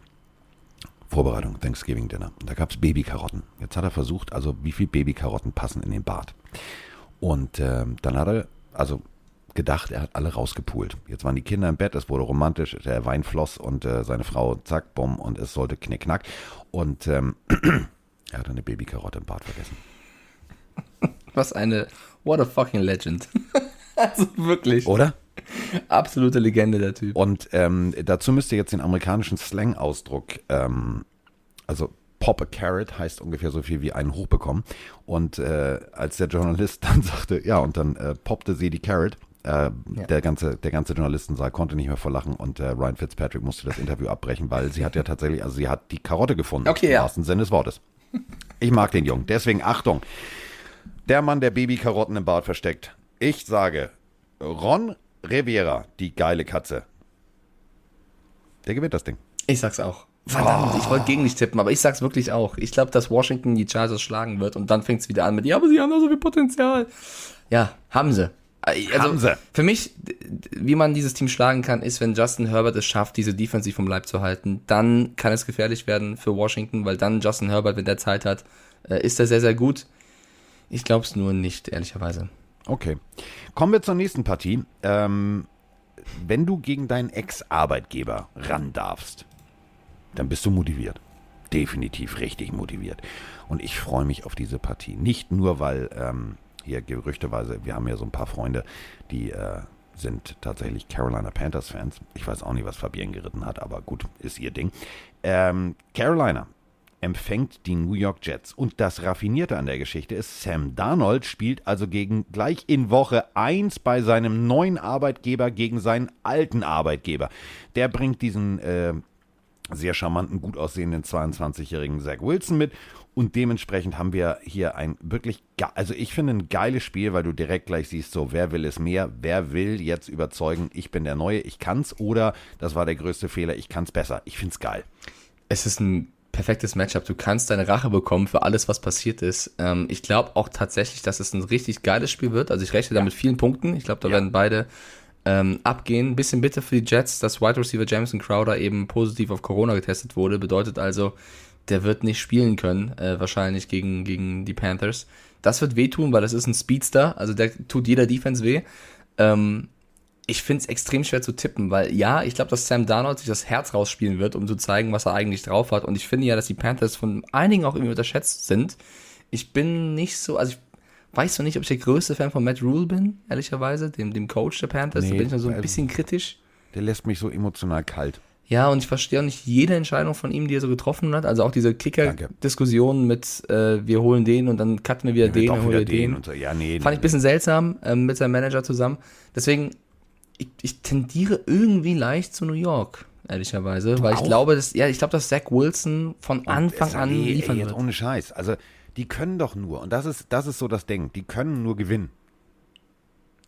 Vorbereitung, Thanksgiving Dinner. Und da gab es Babykarotten. Jetzt hat er versucht, also wie viel Babykarotten passen in den Bart. Und ähm, dann hat er, also gedacht, er hat alle rausgepult. Jetzt waren die Kinder im Bett, es wurde romantisch, der Wein floss und äh, seine Frau, zack, bumm, und es sollte knickknack. Und ähm, [CLEARS THROAT] er hat eine Babykarotte im Bart vergessen. [LAUGHS] was eine, what a fucking legend. [LAUGHS] also wirklich, Oder? absolute Legende der Typ. Und ähm, dazu müsst ihr jetzt den amerikanischen Slang-Ausdruck, ähm, also Pop a Carrot heißt ungefähr so viel wie einen hochbekommen. Und äh, als der Journalist dann [LAUGHS] sagte, ja, und dann äh, poppte sie die Carrot, äh, der, ganze, der ganze Journalistensaal konnte nicht mehr vor Lachen und äh, Ryan Fitzpatrick musste das Interview abbrechen, weil sie hat ja tatsächlich, also sie hat die Karotte gefunden, Okay, im ja. wahrsten Sinne des Wortes. Ich mag den Jungen, deswegen Achtung. Der Mann, der Babykarotten im Bart versteckt. Ich sage, Ron Rivera, die geile Katze. Der gewinnt das Ding. Ich sag's auch. Verdammt, ich wollte gegen dich tippen, aber ich sag's wirklich auch. Ich glaube, dass Washington die Chargers schlagen wird und dann fängt's wieder an mit, ja, aber sie haben da so viel Potenzial. Ja, haben sie. Also, Haben sie. Für mich, wie man dieses Team schlagen kann, ist, wenn Justin Herbert es schafft, diese Defensive vom Leib zu halten, dann kann es gefährlich werden für Washington, weil dann Justin Herbert, wenn der Zeit hat, äh, ist er sehr, sehr gut. Ich glaube es nur nicht, ehrlicherweise. Okay. Kommen wir zur nächsten Partie. Ähm, wenn du gegen deinen Ex-Arbeitgeber ran darfst, dann bist du motiviert. Definitiv richtig motiviert. Und ich freue mich auf diese Partie. Nicht nur, weil ähm, hier gerüchteweise, wir haben ja so ein paar Freunde, die äh, sind tatsächlich Carolina Panthers-Fans. Ich weiß auch nicht, was Fabienne geritten hat, aber gut, ist ihr Ding. Ähm, Carolina empfängt die New York Jets. Und das Raffinierte an der Geschichte ist, Sam Darnold spielt also gegen gleich in Woche 1 bei seinem neuen Arbeitgeber gegen seinen alten Arbeitgeber. Der bringt diesen äh, sehr charmanten, gut aussehenden 22-jährigen Zach Wilson mit. Und dementsprechend haben wir hier ein wirklich, also ich finde ein geiles Spiel, weil du direkt gleich siehst, so, wer will es mehr, wer will jetzt überzeugen, ich bin der Neue, ich kann's, oder das war der größte Fehler, ich kann's besser. Ich find's geil. es ist ein perfektes Matchup. Du kannst deine Rache bekommen für alles, was passiert ist. Ähm, ich glaube auch tatsächlich, dass es ein richtig geiles Spiel wird. Also ich rechne da mit vielen Punkten. Ich glaube, da Ja. werden beide ähm, abgehen. Ein bisschen bitte für die Jets, dass Wide Receiver Jameson Crowder eben positiv auf Corona getestet wurde. Bedeutet also, der wird nicht spielen können, äh, wahrscheinlich gegen, gegen die Panthers. Das wird wehtun, weil das ist ein Speedster. Also der tut jeder Defense weh. Ähm, ich finde es extrem schwer zu tippen, weil ja, ich glaube, dass Sam Darnold sich das Herz rausspielen wird, um zu zeigen, was er eigentlich drauf hat. Und ich finde ja, dass die Panthers von einigen auch irgendwie unterschätzt sind. Ich bin nicht so, also ich weiß noch nicht, ob ich der größte Fan von Matt Rule bin, ehrlicherweise, dem, dem Coach der Panthers. da Nee, bin ich noch so ein ähm, bisschen kritisch. Der lässt mich so emotional kalt. Ja, und ich verstehe auch nicht jede Entscheidung von ihm, die er so getroffen hat. Also auch diese Kicker-Diskussion mit, äh, wir holen den und dann cutten wir wieder Ja, den, dann holen wieder wir den. den und so. Ja, nee, Fand ich ein bisschen seltsam ähm, mit seinem Manager zusammen. Deswegen, ich, ich tendiere irgendwie leicht zu New York, ehrlicherweise. weil ich auch? glaube, dass, ja, ich glaube, dass Zach Wilson von Anfang Es- an nee, ey, liefern jetzt wird. ohne Scheiß. Also, die können doch nur, und das ist, das ist so das Ding, die können nur gewinnen.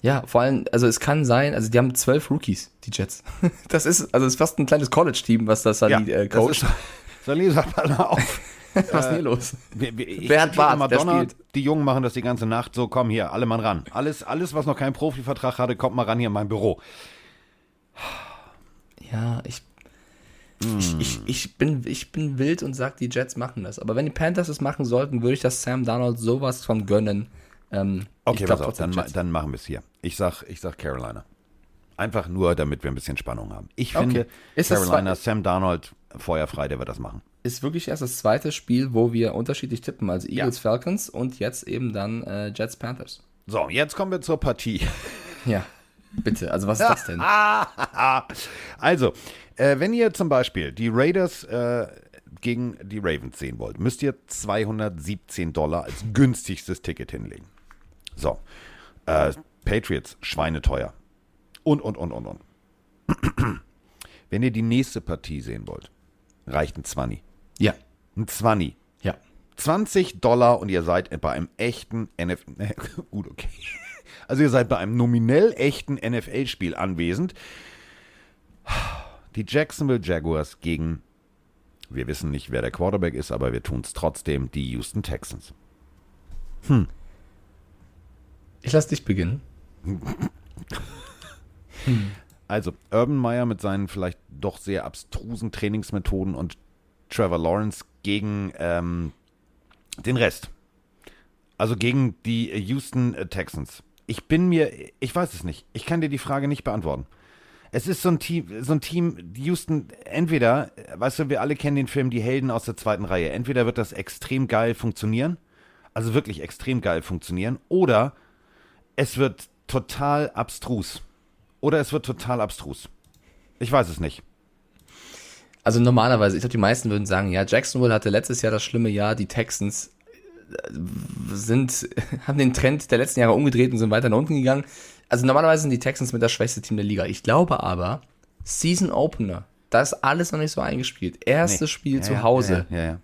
Ja, vor allem, also es kann sein, also die haben zwölf Rookies, die Jets. [LAUGHS] Das ist, also es ist fast ein kleines College-Team, was das Salih äh, das coacht. Salih, sag mal auf. [LAUGHS] Was ist denn hier los? Immer der Donner, spielt. die Jungen machen das die ganze Nacht. So, komm hier, alle Mann ran. Alles, alles, was noch keinen Profivertrag hatte, kommt mal ran hier in mein Büro. Ja, ich, ich, ich, ich, bin, ich bin wild und sag, die Jets machen das. Aber wenn die Panthers es machen sollten, würde ich das Sam Darnold sowas von gönnen. Ähm, Okay, glaub pass auf, dann, dann machen wir es hier. Ich sag, ich sag Carolina. Einfach nur, damit wir ein bisschen Spannung haben. Ich Okay. finde, Ist Carolina, Sam Darnold, feuerfrei, der wird das machen. Ist wirklich erst das zweite Spiel, wo wir unterschiedlich tippen. Also Eagles, Falcons und jetzt eben dann äh, Jets, Panthers. So, jetzt kommen wir zur Partie. [LAUGHS] Ja, bitte. Also was ist das denn? [LAUGHS] Also, äh, wenn ihr zum Beispiel die Raiders äh, gegen die Ravens sehen wollt, müsst ihr 217 Dollar als günstigstes Ticket hinlegen. So, äh, Patriots, schweineteuer. Und, und, und, und, und. [CLEARS THROAT] Wenn ihr die nächste Partie sehen wollt, reicht ein 20. Ja, Ein 20. ja. 20 Dollar und ihr seid bei einem echten NFL. [LAUGHS] Gut, okay. Also ihr seid bei einem nominell echten NFL-Spiel anwesend. Die Jacksonville Jaguars gegen, wir wissen nicht, wer der Quarterback ist, aber wir tun es trotzdem, die Houston Texans. Ich lasse dich beginnen. Also Urban Meyer mit seinen vielleicht doch sehr abstrusen Trainingsmethoden und Trevor Lawrence gegen ähm, den Rest. Also gegen die Houston äh, Texans. Ich bin mir, ich weiß es nicht. Ich kann dir die Frage nicht beantworten. Es ist so ein Team, so ein Team, Houston, entweder, äh, weißt du, wir alle kennen den Film Die Helden aus der zweiten Reihe. Entweder wird das extrem geil funktionieren, also wirklich extrem geil funktionieren, oder es wird total abstrus. Oder es wird total abstrus. Ich weiß es nicht. Also normalerweise, ich glaube, die meisten würden sagen, ja, Jacksonville hatte letztes Jahr das schlimme Jahr, die Texans äh, sind, [LAUGHS] haben den Trend der letzten Jahre umgedreht und sind weiter nach unten gegangen. Also normalerweise sind die Texans mit das schwächste Team der Liga. Ich glaube aber, Season Opener, da ist alles noch nicht so eingespielt. Erstes Spiel Ja, zu ja, Hause. Ja.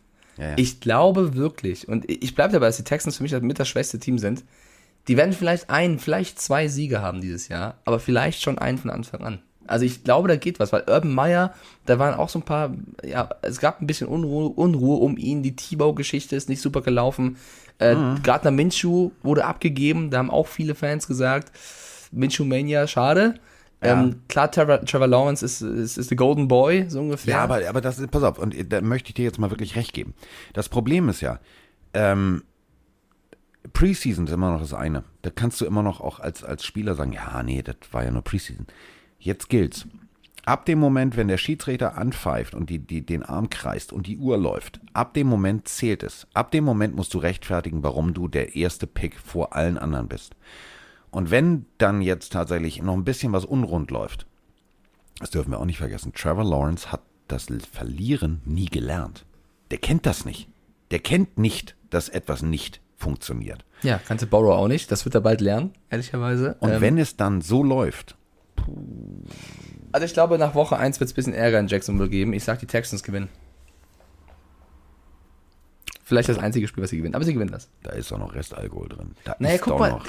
Ich glaube wirklich, und ich bleibe dabei, dass die Texans für mich mit das schwächste Team sind. Die werden vielleicht einen, vielleicht zwei Siege haben dieses Jahr, aber vielleicht schon einen von Anfang an. Also ich glaube, da geht was, weil Urban Meyer, da waren auch so ein paar, ja, es gab ein bisschen Unruhe, Unruhe um ihn. Die T-Bow-Geschichte ist nicht super gelaufen. Äh, Gardner Minshew wurde abgegeben, da haben auch viele Fans gesagt, Minshew Mania, schade. Ähm, klar, Trevor, Trevor Lawrence ist, ist, ist der Golden Boy, so ungefähr. Ja, aber, aber das ist, pass auf, und da möchte ich dir jetzt mal wirklich recht geben. Das Problem ist ja, ähm, Preseason ist immer noch das eine. Da kannst du immer noch auch als, als Spieler sagen, ja, nee, das war ja nur Preseason. Jetzt gilt's. Ab dem Moment, wenn der Schiedsrichter anpfeift und die, die, den Arm kreist und die Uhr läuft, ab dem Moment zählt es. Ab dem Moment musst du rechtfertigen, warum du der erste Pick vor allen anderen bist. Und wenn dann jetzt tatsächlich noch ein bisschen was unrund läuft, das dürfen wir auch nicht vergessen, Trevor Lawrence hat das Verlieren nie gelernt. Der kennt das nicht. Der kennt nicht, dass etwas nicht funktioniert. Ja, kannte Borrow auch nicht. Das wird er bald lernen, ehrlicherweise. Und Ähm, wenn es dann so läuft, Also ich glaube, nach Woche 1 wird es ein bisschen Ärger in Jacksonville geben. Ich sag, die Texans gewinnen. Vielleicht das einzige Spiel, was sie gewinnen. Aber sie gewinnen das. da ist doch noch Restalkohol drin. Da Naja, guck mal. noch.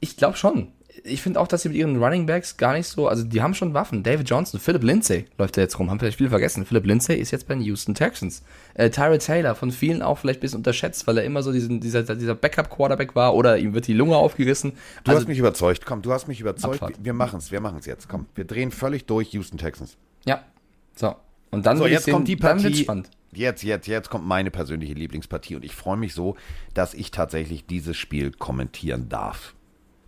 Ich glaube schon. Ich finde auch, dass sie mit ihren Running Backs gar nicht so, also die haben schon Waffen. David Johnson, Philip Lindsay läuft da jetzt rum, haben vielleicht viele vergessen. Philip Lindsay ist jetzt bei den Houston Texans. Äh, Tyrod Taylor, von vielen auch vielleicht ein bisschen unterschätzt, weil er immer so diesen, dieser, dieser Backup-Quarterback war oder ihm wird die Lunge aufgerissen. Du Also, hast mich überzeugt. Komm, du hast mich überzeugt. Abfahrt. Wir machen es, wir machen es jetzt. Komm, wir drehen völlig durch Houston Texans. ja. So. Und dann So, jetzt sehen- kommt die Partie. spannend. Jetzt, jetzt, jetzt kommt meine persönliche Lieblingspartie und ich freue mich so, dass ich tatsächlich dieses Spiel kommentieren darf.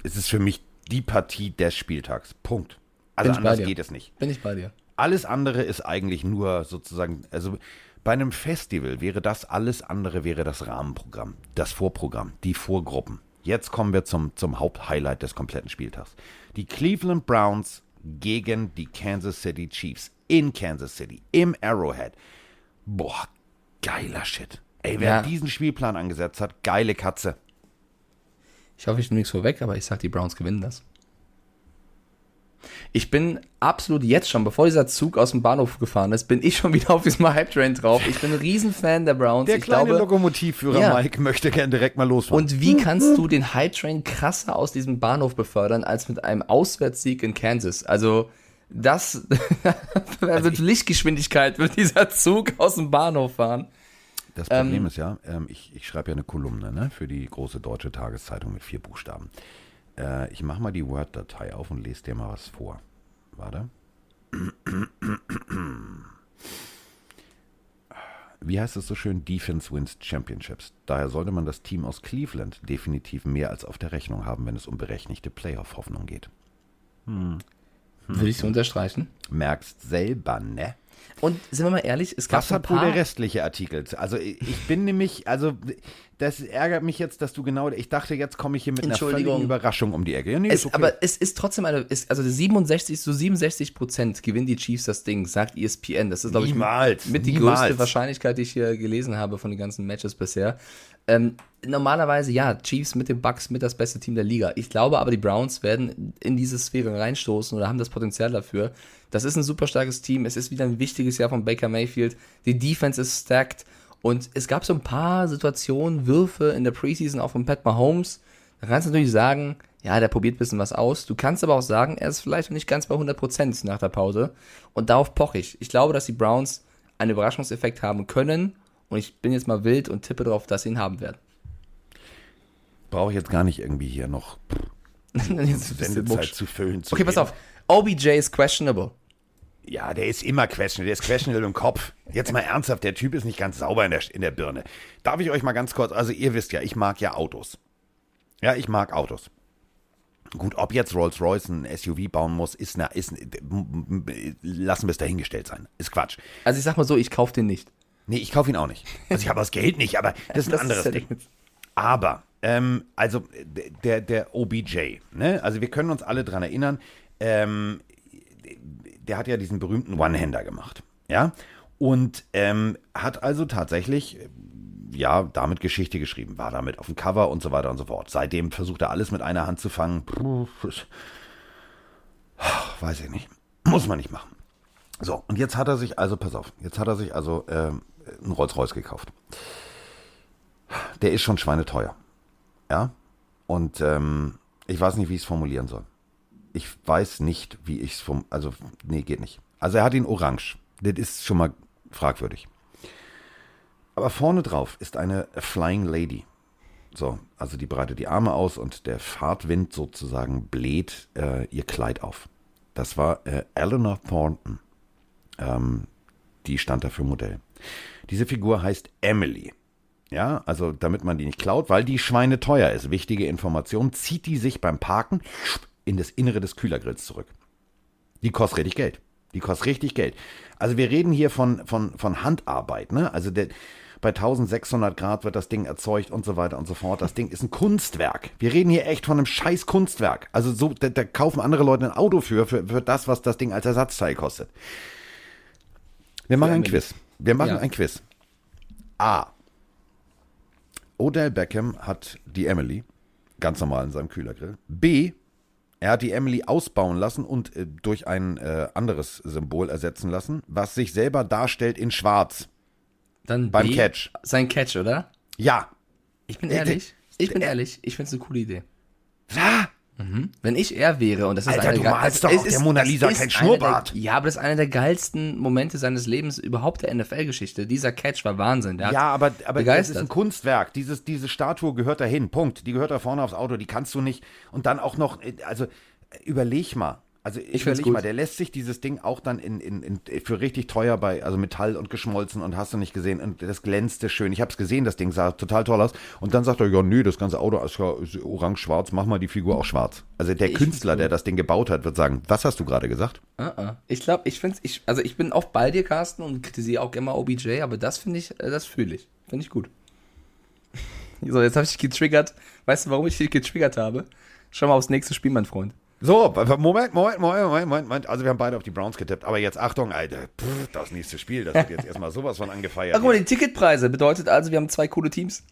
Es ist für mich die Partie des Spieltags. Punkt. Also anders geht es nicht. Bin ich bei dir. Alles andere ist eigentlich nur sozusagen, also bei einem Festival wäre das alles andere, wäre das Rahmenprogramm, das Vorprogramm, die Vorgruppen. Jetzt kommen wir zum, zum Haupthighlight des kompletten Spieltags. Die Cleveland Browns gegen die Kansas City Chiefs. in Kansas City, im Arrowhead. Boah, geiler Shit. Ey, wer Ja. diesen Spielplan angesetzt hat, geile Katze. Ich hoffe, ich nehme nichts vorweg, aber ich sag, die Browns gewinnen das. Ich bin absolut jetzt schon, bevor dieser Zug aus dem Bahnhof gefahren ist, bin ich schon [LAUGHS] wieder auf diesem Hype-Train drauf. Ich bin ein Riesenfan der Browns. Der ich kleine glaube, Lokomotivführer Ja. Mike möchte gern direkt mal losfahren. Und wie kannst du den Hype Train krasser aus diesem Bahnhof befördern als mit einem Auswärtssieg in Kansas? Also das [LAUGHS] mit Lichtgeschwindigkeit wird dieser Zug aus dem Bahnhof fahren. Das Problem ist ja, ähm, ich, ich schreibe ja eine Kolumne ne, für die große deutsche Tageszeitung mit vier Buchstaben. Äh, ich mache mal die Word-Datei auf und lese dir mal was vor. Warte. Wie heißt es so schön? Defense wins Championships. Daher sollte man das Team aus Cleveland definitiv mehr als auf der Rechnung haben, wenn es um berechtigte Playoff-Hoffnung geht. Würde ich so unterstreichen. Merkst selber, ne? Und sind wir mal ehrlich, es gab Was so hat wohl der restliche Artikel? Also ich bin nämlich, also das ärgert mich jetzt, dass du genau, ich dachte, jetzt komme ich hier mit einer völligen Überraschung um die Ecke. Ja, nee, Es, okay. Aber es ist trotzdem eine, ist, also 67 zu 67 Prozent gewinnen die Chiefs das Ding, sagt ESPN. Das ist, glaube ich, Niemals, mit die größte Wahrscheinlichkeit, die ich hier gelesen habe von den ganzen Matches bisher. Ähm, normalerweise ja, Chiefs mit den Bucks mit das beste Team der Liga. Ich glaube aber, die Browns werden in diese Sphäre reinstoßen oder haben das Potenzial dafür. Das ist ein super starkes Team. Es ist wieder ein wichtiges Jahr von Baker Mayfield. Die Defense ist stacked. Und es gab so ein paar Situationen, Würfe in der Preseason auch von Pat Mahomes. Da kannst du natürlich sagen, ja, der probiert ein bisschen was aus. Du kannst aber auch sagen, er ist vielleicht noch nicht ganz bei 100% nach der Pause. Und darauf poche ich. Ich glaube, dass die Browns einen Überraschungseffekt haben können. Und ich bin jetzt mal wild und tippe darauf, dass sie ihn haben werden. Brauche ich jetzt gar nicht irgendwie hier noch [LAUGHS] Jetzt Sendezeit zu füllen. Zu Okay, pass auf. OBJ ist questionable. Ja, der ist immer questionable, der ist questionable im Kopf. Jetzt mal ernsthaft, der Typ ist nicht ganz sauber in der, in der Birne. Darf ich euch mal ganz kurz, also ihr wisst ja, ich mag ja Autos. Ja, ich mag Autos. Gut, ob jetzt Rolls-Royce ein SUV bauen muss, ist, na, ist, lassen wir es dahingestellt sein. Ist Quatsch. Also ich sag mal so, ich kaufe den nicht. Nee, ich kaufe ihn auch nicht. Also ich habe das Geld nicht, aber das ist ein anderes ja Ding. der- Aber, ähm, also der, der OBJ, ne? Also wir können uns alle dran erinnern, ähm, der hat ja diesen berühmten One-Hander gemacht, ja? Und ähm, hat also tatsächlich, äh, ja, damit Geschichte geschrieben, war damit auf dem Cover und so weiter und so fort. Seitdem versucht er alles mit einer Hand zu fangen. Weiß ich nicht. Muss man nicht machen. So, und jetzt hat er sich also, pass auf, jetzt hat er sich also ähm, einen Rolls-Royce gekauft. Der ist schon schweineteuer. Ja? Und ähm, ich weiß nicht, wie ich es formulieren soll. Ich weiß nicht, wie ich es vom. Also, nee, geht nicht. Also, er hat ihn orange. Das ist schon mal fragwürdig. Aber vorne drauf ist eine Flying Lady. So, also die breitet die Arme aus und der Fahrtwind sozusagen bläht äh, ihr Kleid auf. Das war äh, Eleanor Thornton. Ähm, die stand dafür Modell. Diese Figur heißt Emily. Ja, also damit man die nicht klaut, weil die Schweine teuer ist. Wichtige Information, zieht die sich beim Parken in das Innere des Kühlergrills zurück. Die kostet richtig Geld. Die kostet richtig Geld. Also wir reden hier von, von, von Handarbeit, ne? Also der, bei 1600 Grad wird das Ding erzeugt und so weiter und so fort. Das Ding ist ein Kunstwerk. Wir reden hier echt von einem scheiß Kunstwerk. Also so, da, da kaufen andere Leute ein Auto für, für, für das, was das Ding als Ersatzteil kostet. Wir machen ein Quiz. Wir machen Ja. ein Quiz. A. Odell Beckham hat die Emily ganz normal in seinem Kühlergrill. B. Er hat die Emily ausbauen lassen und äh, durch ein äh, anderes Symbol ersetzen lassen, was sich selber darstellt in Schwarz. Dann Beim B, Catch. Sein Catch, oder? Ja. Ich bin Äh, ehrlich. Ich bin äh, ehrlich. Ich finde es eine coole Idee. Ah, Wenn ich er wäre und das ist Alter, du der- malst es- doch auf der Mona Lisa kein Schnurrbart. Der, ja, aber das ist einer der geilsten Momente seines Lebens überhaupt der NFL-Geschichte. Dieser Catch war Wahnsinn. Der Ja, aber, aber das ist ein Kunstwerk. Dieses, diese Statue gehört dahin. Punkt. Die gehört da vorne aufs Auto. Die kannst du nicht. Und dann auch noch, äh, also überleg mal. Also find's überleg gut. mal, der lässt sich dieses Ding auch dann in, in, in, für richtig teuer bei, also Metall und geschmolzen und hast du nicht gesehen. Und das glänzte schön. Ich habe es gesehen, das Ding sah total toll aus. Und dann sagt er, ja, nö, das ganze Auto ist ja orange-schwarz, mach mal die Figur auch schwarz. Also der Ich Künstler, der das Ding gebaut hat, wird sagen, was hast du gerade gesagt? Ah, ah. Ich glaube, ich finde ich, also ich bin auch bei dir, Carsten, und kritisiere auch immer OBJ, aber das finde ich, äh, das fühle ich. Finde ich gut. [LAUGHS] So, jetzt habe ich dich getriggert. Weißt du, warum ich dich getriggert habe? Schau mal aufs nächste Spiel, mein Freund. So, Moment, Moment, Moment, Moment, Moment. Also wir haben beide auf die Browns getippt. Aber jetzt Achtung, Alter, pff, das nächste Spiel, das wird jetzt erstmal sowas von angefeiert. Ach, guck mal, die Ticketpreise bedeutet also, wir haben zwei coole Teams.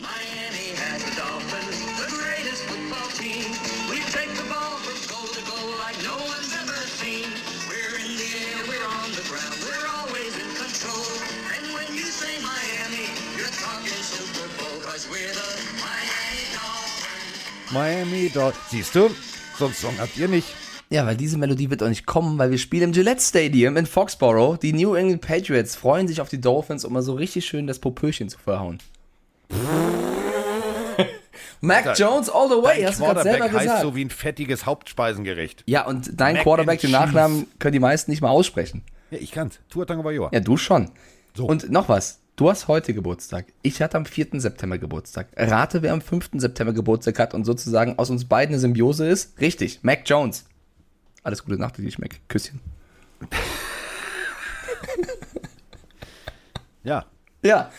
Miami Dolphins, the greatest football team. We take the ball from goal to goal like no one's ever seen. We're in the air, we're on the ground, we're always in control. And when you say Miami, you're talking Super Bowl, cause we're the Miami Dolphins. Miami dort. Siehst du, so einen Song habt ihr nicht. Ja, weil diese Melodie wird auch nicht kommen, weil wir spielen im Gillette Stadium in Foxborough. Die New England Patriots freuen sich auf die Dolphins, um mal so richtig schön das Popöchen zu verhauen. [LAUGHS] Mac Jones all the way, hast du gerade selber heißt gesagt. so wie ein fettiges Hauptspeisenggericht. ja, und dein Mac Quarterback, den. Nachnamen, können die meisten nicht mal aussprechen. Ja, ich kann's. Tua Tagovailoa. Ja, du schon. So. Und noch was. Du hast heute Geburtstag. Ich hatte am 4. September Geburtstag. Rate, wer am 5. September Geburtstag hat und sozusagen aus uns beiden eine Symbiose ist. Richtig, Mac Jones. Alles Gute Nacht, dich, Mac. Küsschen. [LAUGHS] Ja. Ja.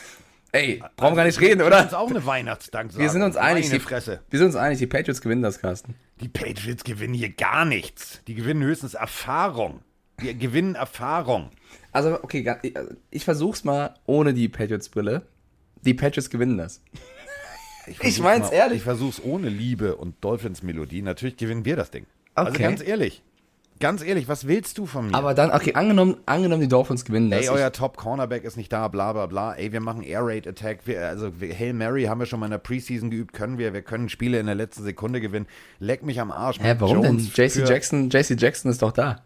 Ey, brauchen wir gar nicht reden, oder? Das ist auch eine Weihnachtsdanksage. Wir sind uns einig, Meine die, Fresse. wir sind uns einig, die Patriots gewinnen das, Carsten. Die Patriots gewinnen hier gar nichts. Die gewinnen höchstens Erfahrung. Die gewinnen Erfahrung. Also, okay, ga- ich- ich versuch's mal ohne die Patriots-Brille. Die Patriots gewinnen das. versuch's mein's mal- ehrlich. Ich versuch's ohne Liebe und Dolphins-Melodie. Natürlich gewinnen wir das Ding. Also Okay. ganz ehrlich. Ganz ehrlich, was willst du von mir? Aber dann, okay, angenommen, angenommen die Dolphins gewinnen das. Ey, Ich- euer Top-Cornerback ist nicht da, bla bla bla. Ey, wir machen Air-Raid-Attack. Wir, also wir, Hail Mary haben wir schon mal in der Preseason geübt. Können wir. Wir können Spiele in der letzten Sekunde gewinnen. Leck mich am Arsch. Hä, warum Jones denn? JC Jackson, JC Jackson ist doch da.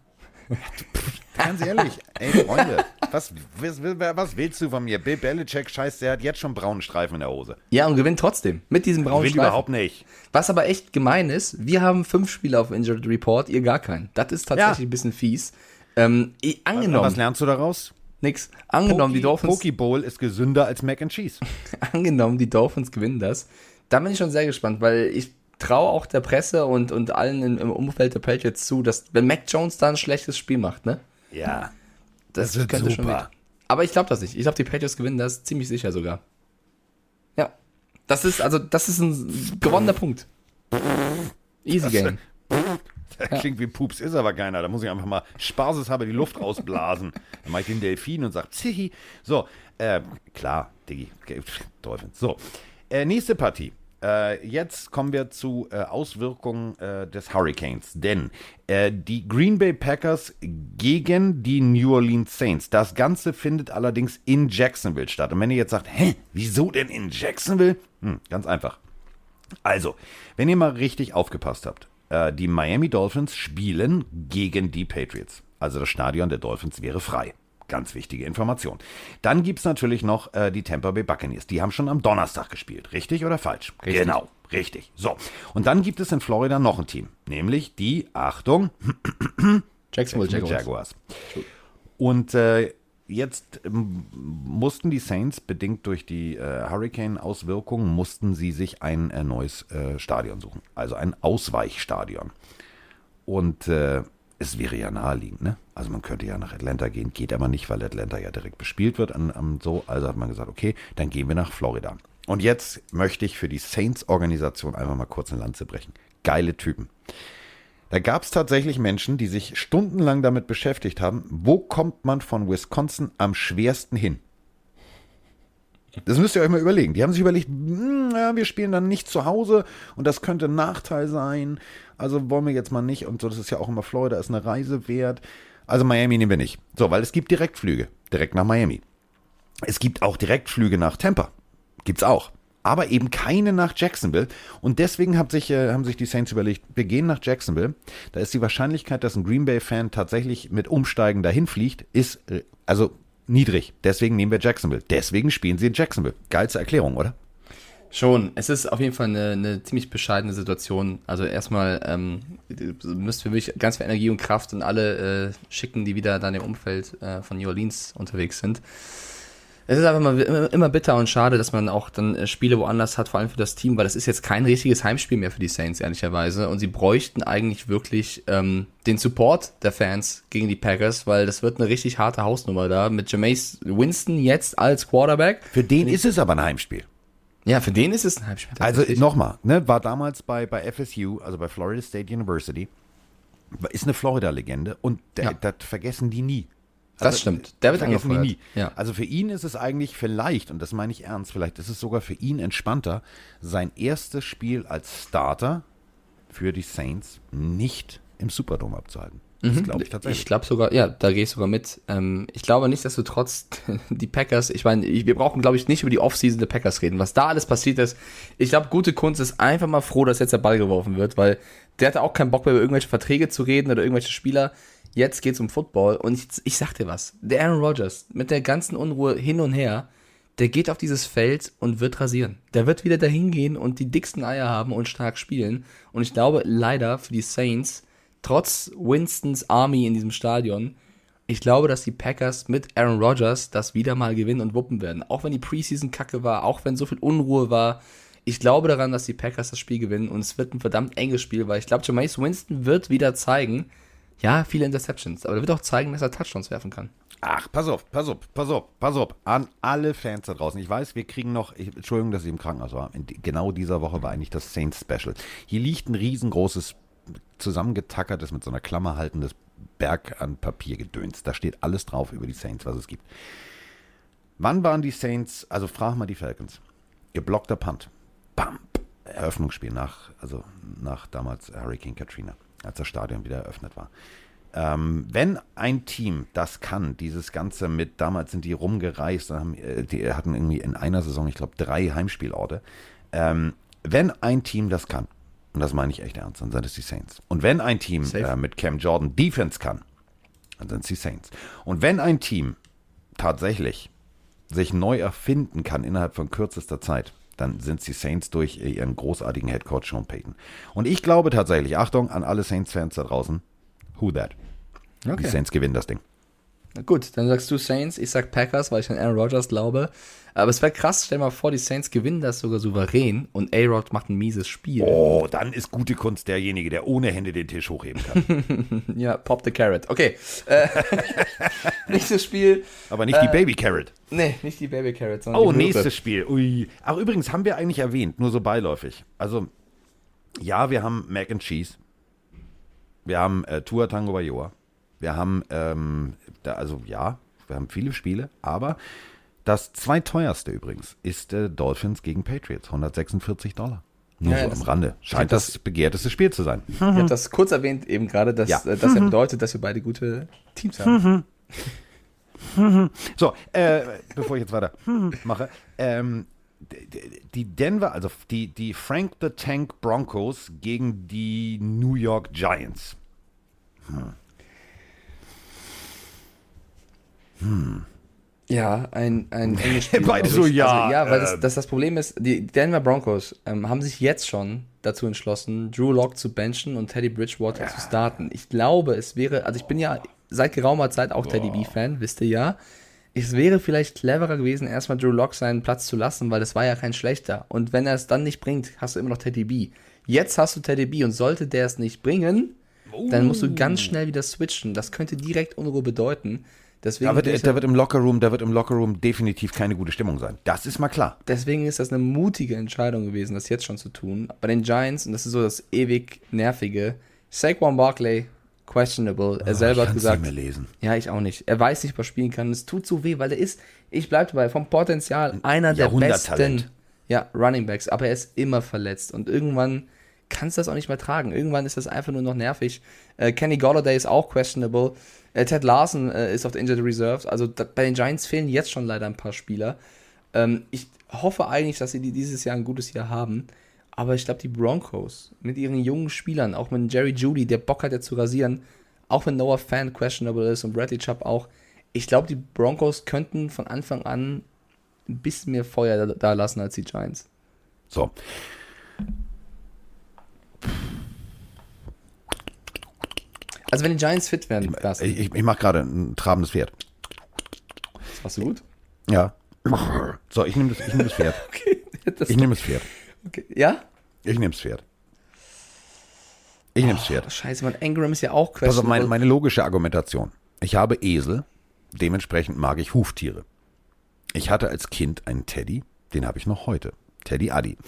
Ganz ehrlich, ey Freunde, was, was, was willst du von mir? Bill Belichick, scheiß, der hat jetzt schon braunen Streifen in der Hose. Ja, und gewinnt trotzdem. Mit diesem braunen Will Streifen. überhaupt nicht. Was aber echt gemein ist, wir haben fünf Spieler auf Injured Report, ihr gar keinen. Das ist tatsächlich Ja. ein bisschen fies. Ähm, ich- Was angenommen, lernst du daraus? nix. Angenommen, die Dolphins, Poke Bowl ist gesünder als Mac and Cheese. [LAUGHS] angenommen, die Dolphins gewinnen das. Da bin ich schon sehr gespannt, weil ich traue auch der Presse und, und allen im, im Umfeld der Patriots zu, dass wenn Mac Jones da ein schlechtes Spiel macht, ne? Ja. Das, Das wird könnte schon super. wieder. Aber ich glaube das nicht. Ich glaube, die Patriots gewinnen das ziemlich sicher sogar. Ja. Das ist, also, das ist ein gewonnener Punkt. Easy Game. [LAUGHS] Das klingt wie Pups, ist aber keiner. Da muss ich einfach mal spaßeshalber die Luft rausblasen. [LAUGHS] Dann mache ich den Delfin und sage, Zihi. So, äh, klar, Diggi, Dolphins. So, äh, nächste Partie. Äh, jetzt kommen wir zu äh, Auswirkungen äh, des Hurricanes. Denn äh, die Green Bay Packers gegen die New Orleans Saints. Das Ganze findet allerdings in Jacksonville statt. Und wenn ihr jetzt sagt, hä, wieso denn in Jacksonville? Hm, ganz einfach. Also, wenn ihr mal richtig aufgepasst habt, äh, die Miami Dolphins spielen gegen die Patriots. Also das Stadion der Dolphins wäre frei. Ganz wichtige Information. Dann gibt es natürlich noch äh, die Tampa Bay Buccaneers. Die haben schon am Donnerstag gespielt. Richtig oder falsch? Richtig. Genau, richtig. So. Und dann gibt es in Florida noch ein Team. Nämlich die, Achtung, [CLEARS THROAT] Jacksonville Jaguars. Jaguars. Und äh, jetzt ähm, mussten die Saints, bedingt durch die äh, Hurricane-Auswirkungen, mussten sie sich ein äh, neues äh, Stadion suchen. Also ein Ausweichstadion. Und äh, es wäre ja naheliegend, ne? Also man könnte ja nach Atlanta gehen, geht aber nicht, weil Atlanta ja direkt bespielt wird an, an so. Also hat man gesagt, okay, dann gehen wir nach Florida. Und jetzt möchte ich für die Saints-Organisation einfach mal kurz eine Lanze brechen. Geile Typen. Da gab es tatsächlich Menschen, die sich stundenlang damit beschäftigt haben, wo kommt man von Wisconsin am schwersten hin? Das müsst ihr euch mal überlegen. Die haben sich überlegt, hm, ja, wir spielen dann nicht zu Hause und das könnte ein Nachteil sein. Also wollen wir jetzt mal nicht. Und so, das ist ja auch immer Florida, ist eine Reise wert. Also Miami nehmen wir nicht. So, weil es gibt Direktflüge. Direkt nach Miami. Es gibt auch Direktflüge nach Tampa. Gibt's auch. Aber eben keine nach Jacksonville. Und deswegen hat sich, äh, haben sich die Saints überlegt, wir gehen nach Jacksonville. Da ist die Wahrscheinlichkeit, dass ein Green Bay-Fan tatsächlich mit Umsteigen dahin fliegt, ist äh, also niedrig. Deswegen nehmen wir Jacksonville. Deswegen spielen sie in Jacksonville. Geilste Erklärung, oder? Schon. Es ist auf jeden Fall eine, eine ziemlich bescheidene Situation. Also erstmal ähm, müsst wir wirklich ganz viel Energie und Kraft und alle äh, schicken, die wieder dann im Umfeld äh, von New Orleans unterwegs sind. Es ist einfach mal immer, immer bitter und schade, dass man auch dann äh, Spiele woanders hat, vor allem für das Team, weil das ist jetzt kein richtiges Heimspiel mehr für die Saints, ehrlicherweise. Und sie bräuchten eigentlich wirklich ähm, den Support der Fans gegen die Packers, weil das wird eine richtig harte Hausnummer da mit Jameis Winston jetzt als Quarterback. Für den ist es aber ein Heimspiel. Ja, für den ist es ein Heimspiel. Also nochmal, ne, war damals bei, bei FSU, also bei Florida State University, ist eine Florida-Legende und der, Ja. das vergessen die nie. Das stimmt. Der wird angefeuert. nie. Ja. Also für ihn ist es eigentlich vielleicht, und das meine ich ernst, vielleicht ist es sogar für ihn entspannter, sein erstes Spiel als Starter für die Saints nicht im Superdome abzuhalten. Das glaube ich tatsächlich. Mhm. Ich glaube sogar, ja, da gehe ich sogar mit. Ähm, ich glaube nichtsdestotrotz, [LAUGHS] die Packers, ich meine, wir brauchen, glaube ich, nicht über die Offseason der Packers reden. Was da alles passiert ist, ich glaube, gute Kunst ist einfach mal froh, dass jetzt der Ball geworfen wird, weil der hatte auch keinen Bock mehr über irgendwelche Verträge zu reden oder irgendwelche Spieler. Jetzt geht's um Football und ich, ich sag dir was, der Aaron Rodgers mit der ganzen Unruhe hin und her, der geht auf dieses Feld und wird rasieren. Der wird wieder dahin gehen und die dicksten Eier haben und stark spielen. Und ich glaube, leider für die Saints, trotz Winstons Army in diesem Stadion, ich glaube, dass die Packers mit Aaron Rodgers das wieder mal gewinnen und wuppen werden. Auch wenn die Preseason kacke war, auch wenn so viel Unruhe war. Ich glaube daran, dass die Packers das Spiel gewinnen und es wird ein verdammt enges Spiel, weil ich glaube, Jameis Winston wird wieder zeigen, ja, viele Interceptions, aber er wird auch zeigen, dass er Touchdowns werfen kann. Ach, pass auf, pass auf, pass auf, pass auf. An alle Fans da draußen. Ich weiß, wir kriegen noch, ich, Entschuldigung, dass ich im Krankenhaus war. In genau dieser Woche war eigentlich das Saints Special. Hier liegt ein riesengroßes, zusammengetackertes, mit so einer Klammer haltendes Berg an Papiergedöns. Da steht alles drauf über die Saints, was es gibt. Wann waren die Saints, also frag mal die Falcons, geblockter Punt. Bam. Eröffnungsspiel nach, also nach damals Hurricane Katrina, als das Stadion wieder eröffnet war. Ähm, wenn ein Team das kann, dieses Ganze mit, damals sind die rumgereist, haben, äh, die hatten irgendwie in einer Saison, ich glaube, drei Heimspielorte. Ähm, wenn ein Team das kann, und das meine ich echt ernst, dann sind es die Saints. Und wenn ein Team äh, mit Cam Jordan Defense kann, dann sind es die Saints. Und wenn ein Team tatsächlich sich neu erfinden kann innerhalb von kürzester Zeit, dann sind die Saints durch ihren großartigen Headcoach Sean Payton. Und ich glaube tatsächlich, Achtung an alle Saints-Fans da draußen, who that? Die Saints gewinnen das Ding. Gut, dann sagst du Saints, ich sag Packers, weil ich an Aaron Rodgers glaube. Aber es wäre krass, stell mal vor, die Saints gewinnen das sogar souverän und A-Rod macht ein mieses Spiel. Oh, dann ist gute Kunst derjenige, der ohne Hände den Tisch hochheben kann. [LAUGHS] Ja, pop the carrot. Okay. Äh, [LAUGHS] nächstes Spiel. Aber nicht die Baby Carrot. Nee, nicht die Baby Carrot, sondern Oh, nächstes Spiel. Ui. Ach, übrigens haben wir eigentlich erwähnt, nur so beiläufig. Also, ja, wir haben Mac and Cheese. Wir haben äh, Tua Tango Bayoa. Wir haben, ähm, da, also ja, wir haben viele Spiele, aber das zweiteuerste übrigens ist äh, Dolphins gegen Patriots. 146 Dollar. Nur Ja, so am Rande. Scheint das- das, begehrteste Spiel zu sein. Ich habe das kurz erwähnt eben gerade, dass Ja. äh, das ja bedeutet, dass wir beide gute Teams haben. So, äh, bevor ich jetzt weiter mache, ähm, die Denver, also die, die Frank the Tank Broncos gegen die New York Giants. Ja, ein, ein enges Spiel. [LAUGHS] Beide so, ja, Also, ja, weil das, ähm. das, das Problem ist, die Denver Broncos ähm, haben sich jetzt schon dazu entschlossen, Drew Lock zu benchen und Teddy Bridgewater zu starten. Ich glaube, es wäre, also ich bin ja seit geraumer Zeit auch Teddy B-Fan, wisst ihr ja. Es wäre vielleicht cleverer gewesen, erstmal Drew Lock seinen Platz zu lassen, weil das war ja kein schlechter. Und wenn er es dann nicht bringt, hast du immer noch Teddy B. Jetzt hast du Teddy B und sollte der es nicht bringen, dann musst du ganz schnell wieder switchen. Das könnte direkt Unruhe bedeuten. Deswegen Da wird, da wird im Lockerroom, da wird im Lockerroom definitiv keine gute Stimmung sein. Das ist mal klar. Deswegen ist das eine mutige Entscheidung gewesen, das jetzt schon zu tun. Bei den Giants, und das ist so das ewig nervige, Saquon Barkley, questionable. Er selber hat gesagt, nicht mehr lesen. ja, ich auch nicht. Er weiß nicht, was spielen kann. Es tut so weh, weil er ist, ich bleibe dabei, vom Potenzial einer der besten ja, Running Backs, aber er ist immer verletzt und irgendwann kannst du das auch nicht mehr tragen. Irgendwann ist das einfach nur noch nervig. Äh, Kenny Golladay ist auch questionable. Äh, Ted Larson äh, ist auf der Injured Reserve. Also bei den Giants fehlen jetzt schon leider ein paar Spieler. Ähm, ich hoffe eigentlich, dass sie die dieses Jahr ein gutes Jahr haben. Aber ich glaube, die Broncos mit ihren jungen Spielern, auch mit Jerry Judy, der Bock hat ja zu rasieren, auch wenn Noah Fan questionable ist und Bradley Chubb auch, ich glaube, die Broncos könnten von Anfang an ein bisschen mehr Feuer da lassen als die Giants. So. Also wenn die Giants fit werden, das, Ich, ich, ich mache gerade ein trabendes Pferd. machst du gut? Ja. So, ich nehme das, ich nehm das Pferd. [LAUGHS] Okay. Das, Ich nehme das Pferd. okay. Ja? Ich nehme das Pferd. Ich nehme das Pferd. Scheiße, man, Ingram ist ja auch auf, questionable. meine, meine logische Argumentation. Ich habe Esel, dementsprechend mag ich Huftiere. Ich hatte als Kind einen Teddy, den habe ich noch heute. Teddy Addy.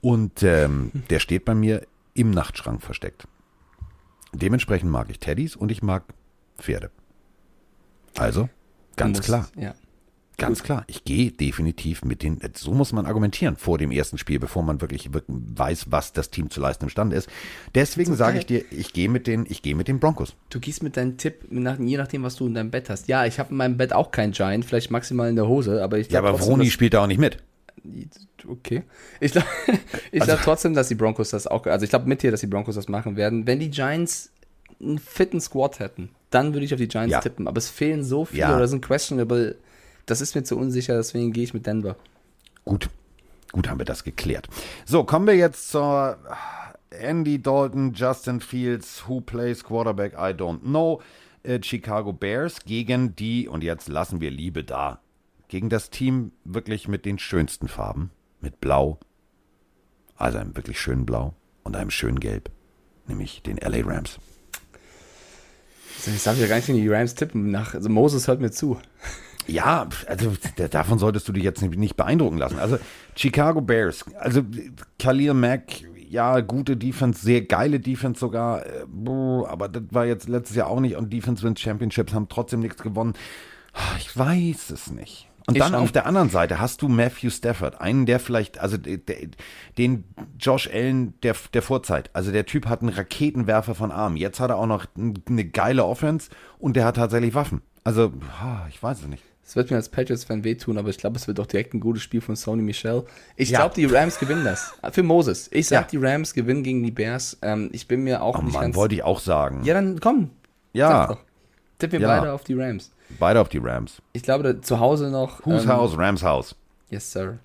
Und ähm, der steht bei mir im Nachtschrank versteckt. Dementsprechend mag ich Teddys und ich mag Pferde. Also, ganz musst- klar. Ja. Ganz klar, ich gehe definitiv mit den, so muss man argumentieren vor dem ersten Spiel, bevor man wirklich, weiß, was das Team zu leisten imstande ist. Deswegen Ist sage okay. ich dir, ich gehe mit den, ich gehe mit den Broncos. Du gehst mit deinem Tipp, nach, je nachdem, was du in deinem Bett hast. Ja, ich habe in meinem Bett auch keinen Giant, vielleicht maximal in der Hose, aber ich Ja, aber Vroni spielt da auch nicht mit. Okay. Ich glaube [LAUGHS] ich Also glaub trotzdem, dass die Broncos das auch, also ich glaube mit dir, dass die Broncos das machen werden. Wenn die Giants einen fitten Squad hätten, dann würde ich auf die Giants Ja. tippen. Aber es fehlen so viele Ja. oder sind questionable. Das ist mir zu unsicher, deswegen gehe ich mit Denver. Gut, gut haben wir das geklärt. So, kommen wir jetzt zur Andy Dalton, Justin Fields, who plays Quarterback, I don't know. Äh, Chicago Bears gegen die, und jetzt lassen wir Liebe da, gegen das Team wirklich mit den schönsten Farben, mit Blau, also einem wirklich schönen Blau und einem schönen Gelb, nämlich den LA Rams. Also ich darf ja gar nicht in die Rams tippen. Nach, also Moses hört mir zu. Ja, also davon solltest du dich jetzt nicht- beeindrucken lassen. Also Chicago Bears, also Khalil Mack, ja, gute Defense, sehr geile Defense sogar, äh, aber das war jetzt letztes Jahr auch nicht und Defense Wins Championships haben trotzdem nichts gewonnen. Ich weiß es nicht. Und Ich dann schon. auf der anderen Seite hast du Matthew Stafford, einen, der vielleicht, also der, den Josh Allen der, der Vorzeit. Also der Typ hat einen Raketenwerfer von Arm. Jetzt hat er auch noch eine geile Offense und der hat tatsächlich Waffen. Also, ah, ich weiß es nicht. Es wird mir als Patriots-Fan wehtun, aber ich glaube, es wird auch direkt ein gutes Spiel von Sony Michel. Ich Ja. glaube, die Rams gewinnen das. Für Moses. Ich sag, Ja. die Rams gewinnen gegen die Bears. Ähm, ich bin mir auch Oh nicht Mann, ganz... wollte ich auch sagen. Ja, dann komm. Ja. Tippen wir Ja. beide auf die Rams. Beide auf die Rams. Ich glaube, da, zu Hause noch... Whose ähm, House? Rams House. Yes, sir.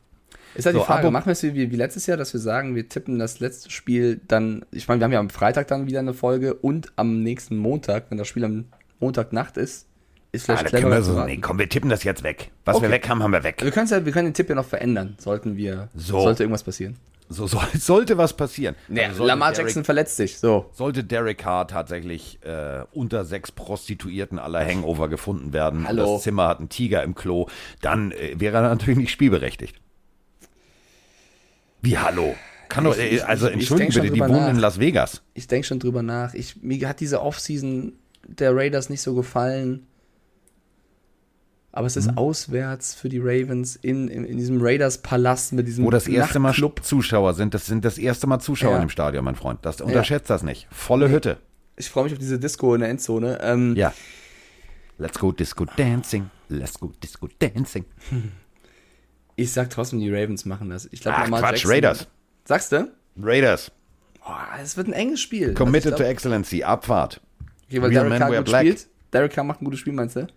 Ist halt So, die Frage, machen wir es wie, wie letztes Jahr, dass wir sagen, wir tippen das letzte Spiel dann, ich meine, wir haben ja am Freitag dann wieder eine Folge und am nächsten Montag, wenn das Spiel am Montagnacht ist, ist Ah, vielleicht können cleverer so, nee, komm, wir tippen das jetzt weg. Was Okay. wir weg haben, haben wir weg. Wir können ja, wir können den Tipp ja noch verändern, sollten wir, So. sollte irgendwas passieren. So soll, [LAUGHS] sollte was passieren. Nee, Also Lamar Derek- Jackson verletzt sich, so. Sollte Derek Carr tatsächlich äh, unter sechs Prostituierten aller Hangover gefunden werden Hallo. das Zimmer hat einen Tiger im Klo, dann äh, wäre er natürlich nicht spielberechtigt. Wie hallo? Kann doch, äh, also entschuldigen bitte, die wohnen in nach. Las Vegas. Ich denke schon drüber nach. Ich, mir hat diese Offseason der Raiders nicht so gefallen. Aber es ist Mhm. auswärts für die Ravens in, in, in diesem Raiders-Palast mit diesem Wo das erste Mal. Zuschauer sind, das sind das erste Mal Zuschauer Ja. im Stadion, mein Freund. Das unterschätzt das nicht. Volle Hütte. Ich freue mich auf diese Disco in der Endzone. Ähm, Ja. Let's go Disco Dancing. Let's go Disco Dancing. [LAUGHS] Ich sag trotzdem, die Ravens machen das. Ich glaube, Quatsch, Jackson- Raiders. Sagst du? Raiders. Es wird ein enges Spiel. Committed Also to ich Excellency. Abfahrt. glaub, okay, weil Real Derek Carr gut spielt. Derek Carr macht ein gutes Spiel, meinst du?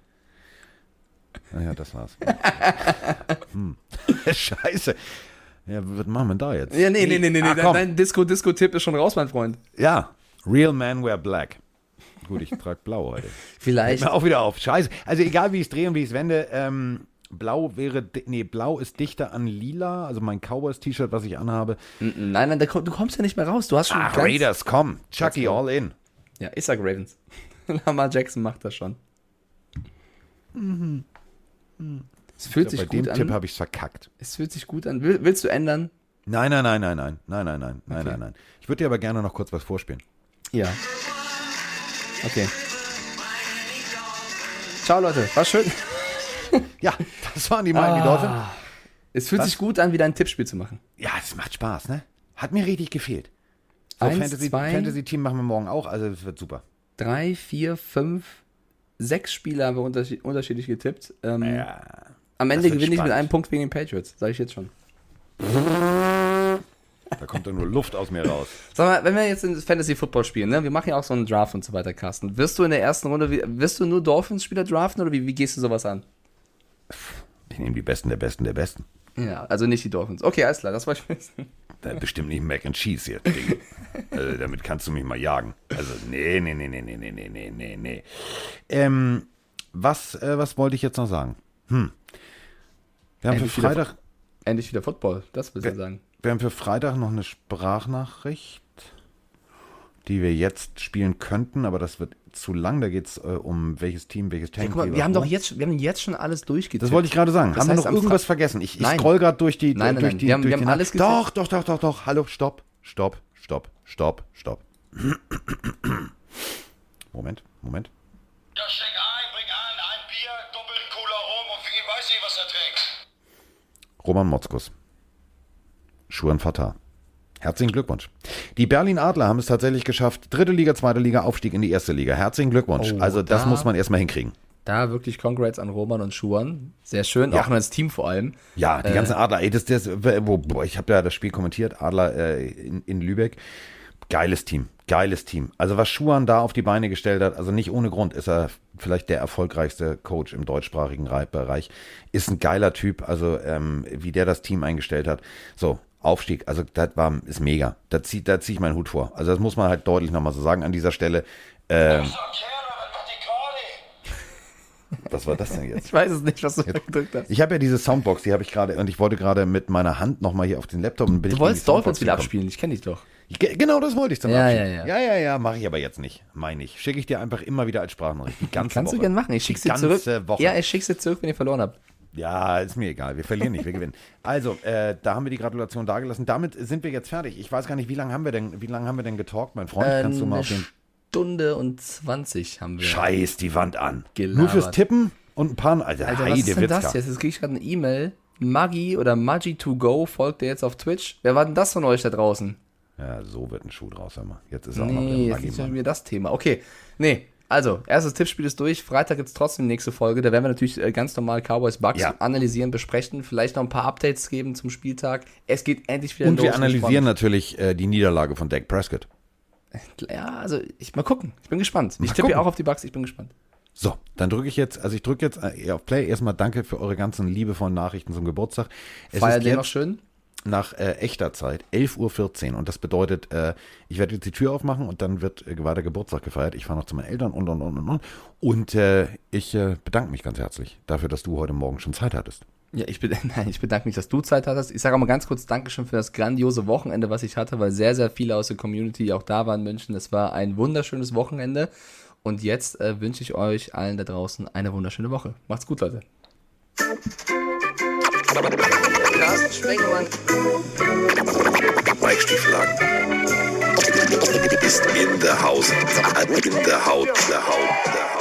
Naja, das war's. [LAUGHS] hm. [LAUGHS] Scheiße. Ja, was machen wir da jetzt? Ja, nee, nee, nee, nee. Ah, nee. komm. Dein Disco-Disco-Tipp ist schon raus, mein Freund. Ja. Real men wear black. Gut, ich trage blau heute. [LAUGHS] Vielleicht. Mir auch wieder auf. Scheiße. Also egal, wie ich es drehe und wie ich es wende, ähm, blau wäre, nee, blau ist dichter an lila, also mein Cowboys-T-Shirt, was ich anhabe. Nein, nein, da komm- du kommst ja nicht mehr raus. Du hast schon Ach, Raiders, komm. Chucky all in. Ja, ich sag Ravens. Lamar Jackson macht das schon. Es fühlt Bei sich dem gut Tipp an. habe ich es verkackt. Es fühlt sich gut an. Will, willst du ändern? Nein, nein, nein, nein, nein, nein, nein, nein, nein, Okay. nein, nein. Ich würde dir aber gerne noch kurz was vorspielen. Ja. Okay. Ciao, Leute. War schön. [LAUGHS] Ja, das waren die Miami Ah. Dolphins. Es fühlt Was? sich gut an, wieder ein Tippspiel zu machen. Ja, es macht Spaß, ne? Hat mir richtig gefehlt. So, Eins, Fantasy, zwei- Fantasy-Team machen wir morgen auch, also es wird super. Drei, vier, fünf, sechs Spiele haben wir unterschied unterschiedlich getippt. Ähm, Ja. am Ende gewinne ich mit einem Punkt wegen den Patriots. Sage ich jetzt schon. Da kommt dann nur Luft aus mir raus. Sag mal, wenn wir jetzt in Fantasy Football spielen, ne? wir machen ja auch so einen Draft und so weiter, Carsten. Wirst du in der ersten Runde, wirst du nur Dolphins-Spieler draften oder wie, wie gehst du sowas an? Ich nehme die Besten der Besten der Besten. Ja, also nicht die Dolphins. Okay, alles klar, das wollte ich wissen. Bestimmt nicht Mac and Cheese hier. Ding. also, damit kannst du mich mal jagen. Also, nee, nee, nee, nee, nee, nee, nee, nee, nee. Ähm, was, äh, was wollte ich jetzt noch sagen? Hm. Wir haben für Endlich wieder Freitag, Endlich wieder Football, das willst du sagen. wir haben für Freitag noch eine Sprachnachricht. die wir jetzt spielen könnten, aber das wird zu lang. Da geht es äh, um welches Team, welches Ja, Tank. guck mal, wir haben doch jetzt, wir haben jetzt schon alles durchgetippt. Das wollte ich gerade sagen. Das haben wir noch irgendwas Fra- vergessen? Ich, ich Nein. scroll gerade durch die Nein, nein, durch nein. die Wir haben- durch wir haben die alles Doch, doch, doch, doch, doch. Hallo, stopp, stopp, stopp, stopp, stopp. [CLEARS THROAT] Moment, Moment. Ja, steck ein, bring an, ein Bier, doppelt Cola rum und ich weiß nicht, was er trinkt. Roman Motzkus. Schuren Fatah. Herzlichen Glückwunsch. Die Berlin Adler haben es tatsächlich geschafft. Dritte Liga, zweite Liga, Aufstieg in die erste Liga. Herzlichen Glückwunsch. Oh, also das da- muss man erstmal hinkriegen. Da wirklich Congrats an Roman und Schuan. Sehr schön, Ja. auch an das Team vor allem. Ja, die ganzen Adler, ey, das, das, boah, ich habe ja das Spiel kommentiert, Adler äh, in, in Lübeck. Geiles Team, geiles Team. Also was Schuhan da auf die Beine gestellt hat, also nicht ohne Grund ist er vielleicht der erfolgreichste Coach im deutschsprachigen Rei- Bereich. Ist ein geiler Typ, also ähm, wie der das Team eingestellt hat. So, Aufstieg, also das war, ist mega. Da ziehe da zieh ich meinen Hut vor. Also das muss man halt deutlich nochmal so sagen an dieser Stelle. Ähm, [LAUGHS] was war das denn jetzt? Ich weiß es nicht, was du da gedrückt hast. Ich habe ja diese Soundbox, die habe ich gerade, und ich wollte gerade mit meiner Hand nochmal hier auf den Laptop und bin Du ich wolltest Dolphins wieder gekommen. abspielen, ich kenne dich doch. Ge- Genau das wollte ich zum Ja, ja, ja. ja, ja, ja mache ich aber jetzt nicht. Meine ich. Schicke ich dir einfach immer wieder als Sprachnachricht. Die [LAUGHS] ganze Kannst Woche. du gerne machen. Ich schick's Die dir zurück. Woche. Ja, ich schick's dir zurück, wenn ihr verloren habt. Ja, ist mir egal. Wir verlieren nicht, wir gewinnen. Also, äh, da haben wir die Gratulation dagelassen. Damit sind wir jetzt fertig. Ich weiß gar nicht, wie lange haben wir denn, wie lange haben wir denn getalkt, mein Freund? Kannst du mal eine auf den Stunde und 20 haben wir. Scheiß die Wand an. Gelabert. Nur fürs Tippen und ein paar. Alter, Alter, was ist denn das jetzt? Jetzt krieg ich gerade eine E-Mail. Maggi oder Maggi2Go folgt ihr jetzt auf Twitch. Wer war denn das von euch da draußen? Ja, so wird ein Schuh draus, hör mal. Jetzt ist auch noch Nee, der jetzt ist wieder das Thema. Okay, nee. Also, erstes Tippspiel ist durch. Freitag gibt's trotzdem die nächste Folge. Da werden wir natürlich äh, ganz normal Cowboys Bucks Ja. analysieren, besprechen, vielleicht noch ein paar Updates geben zum Spieltag. Es geht endlich wieder Und los. wir analysieren natürlich äh, die Niederlage von Dak Prescott. gespannt. Ja, also, ich mal gucken. Ich bin gespannt. Mal ich tippe auch auf die Bucks. Ich bin gespannt. So, dann drücke ich jetzt, also ich drücke jetzt äh, auf Play. Erstmal danke für eure ganzen liebevollen Nachrichten zum Geburtstag. Es Feier ist den noch schön. Nach äh, echter Zeit 11.14 Uhr und das bedeutet, äh, ich werde jetzt die Tür aufmachen und dann wird äh, weiter Geburtstag gefeiert. Ich fahre noch zu meinen Eltern und und und und und. Und äh, ich äh, bedanke mich ganz herzlich dafür, dass du heute Morgen schon Zeit hattest. Ja, ich, bed [LAUGHS] nein, ich bedanke mich, dass du Zeit hattest. Ich sage auch mal ganz kurz Dankeschön für das grandiose Wochenende, was ich hatte, weil sehr, sehr viele aus der Community auch da waren in München. Es war ein wunderschönes Wochenende. Und jetzt äh, wünsche ich euch allen da draußen eine wunderschöne Woche. Macht's gut, Leute. Carsten Sprengemann. Weichstieflagen. Ist in der Haus. In der Haut. Der Haut. Der Haut.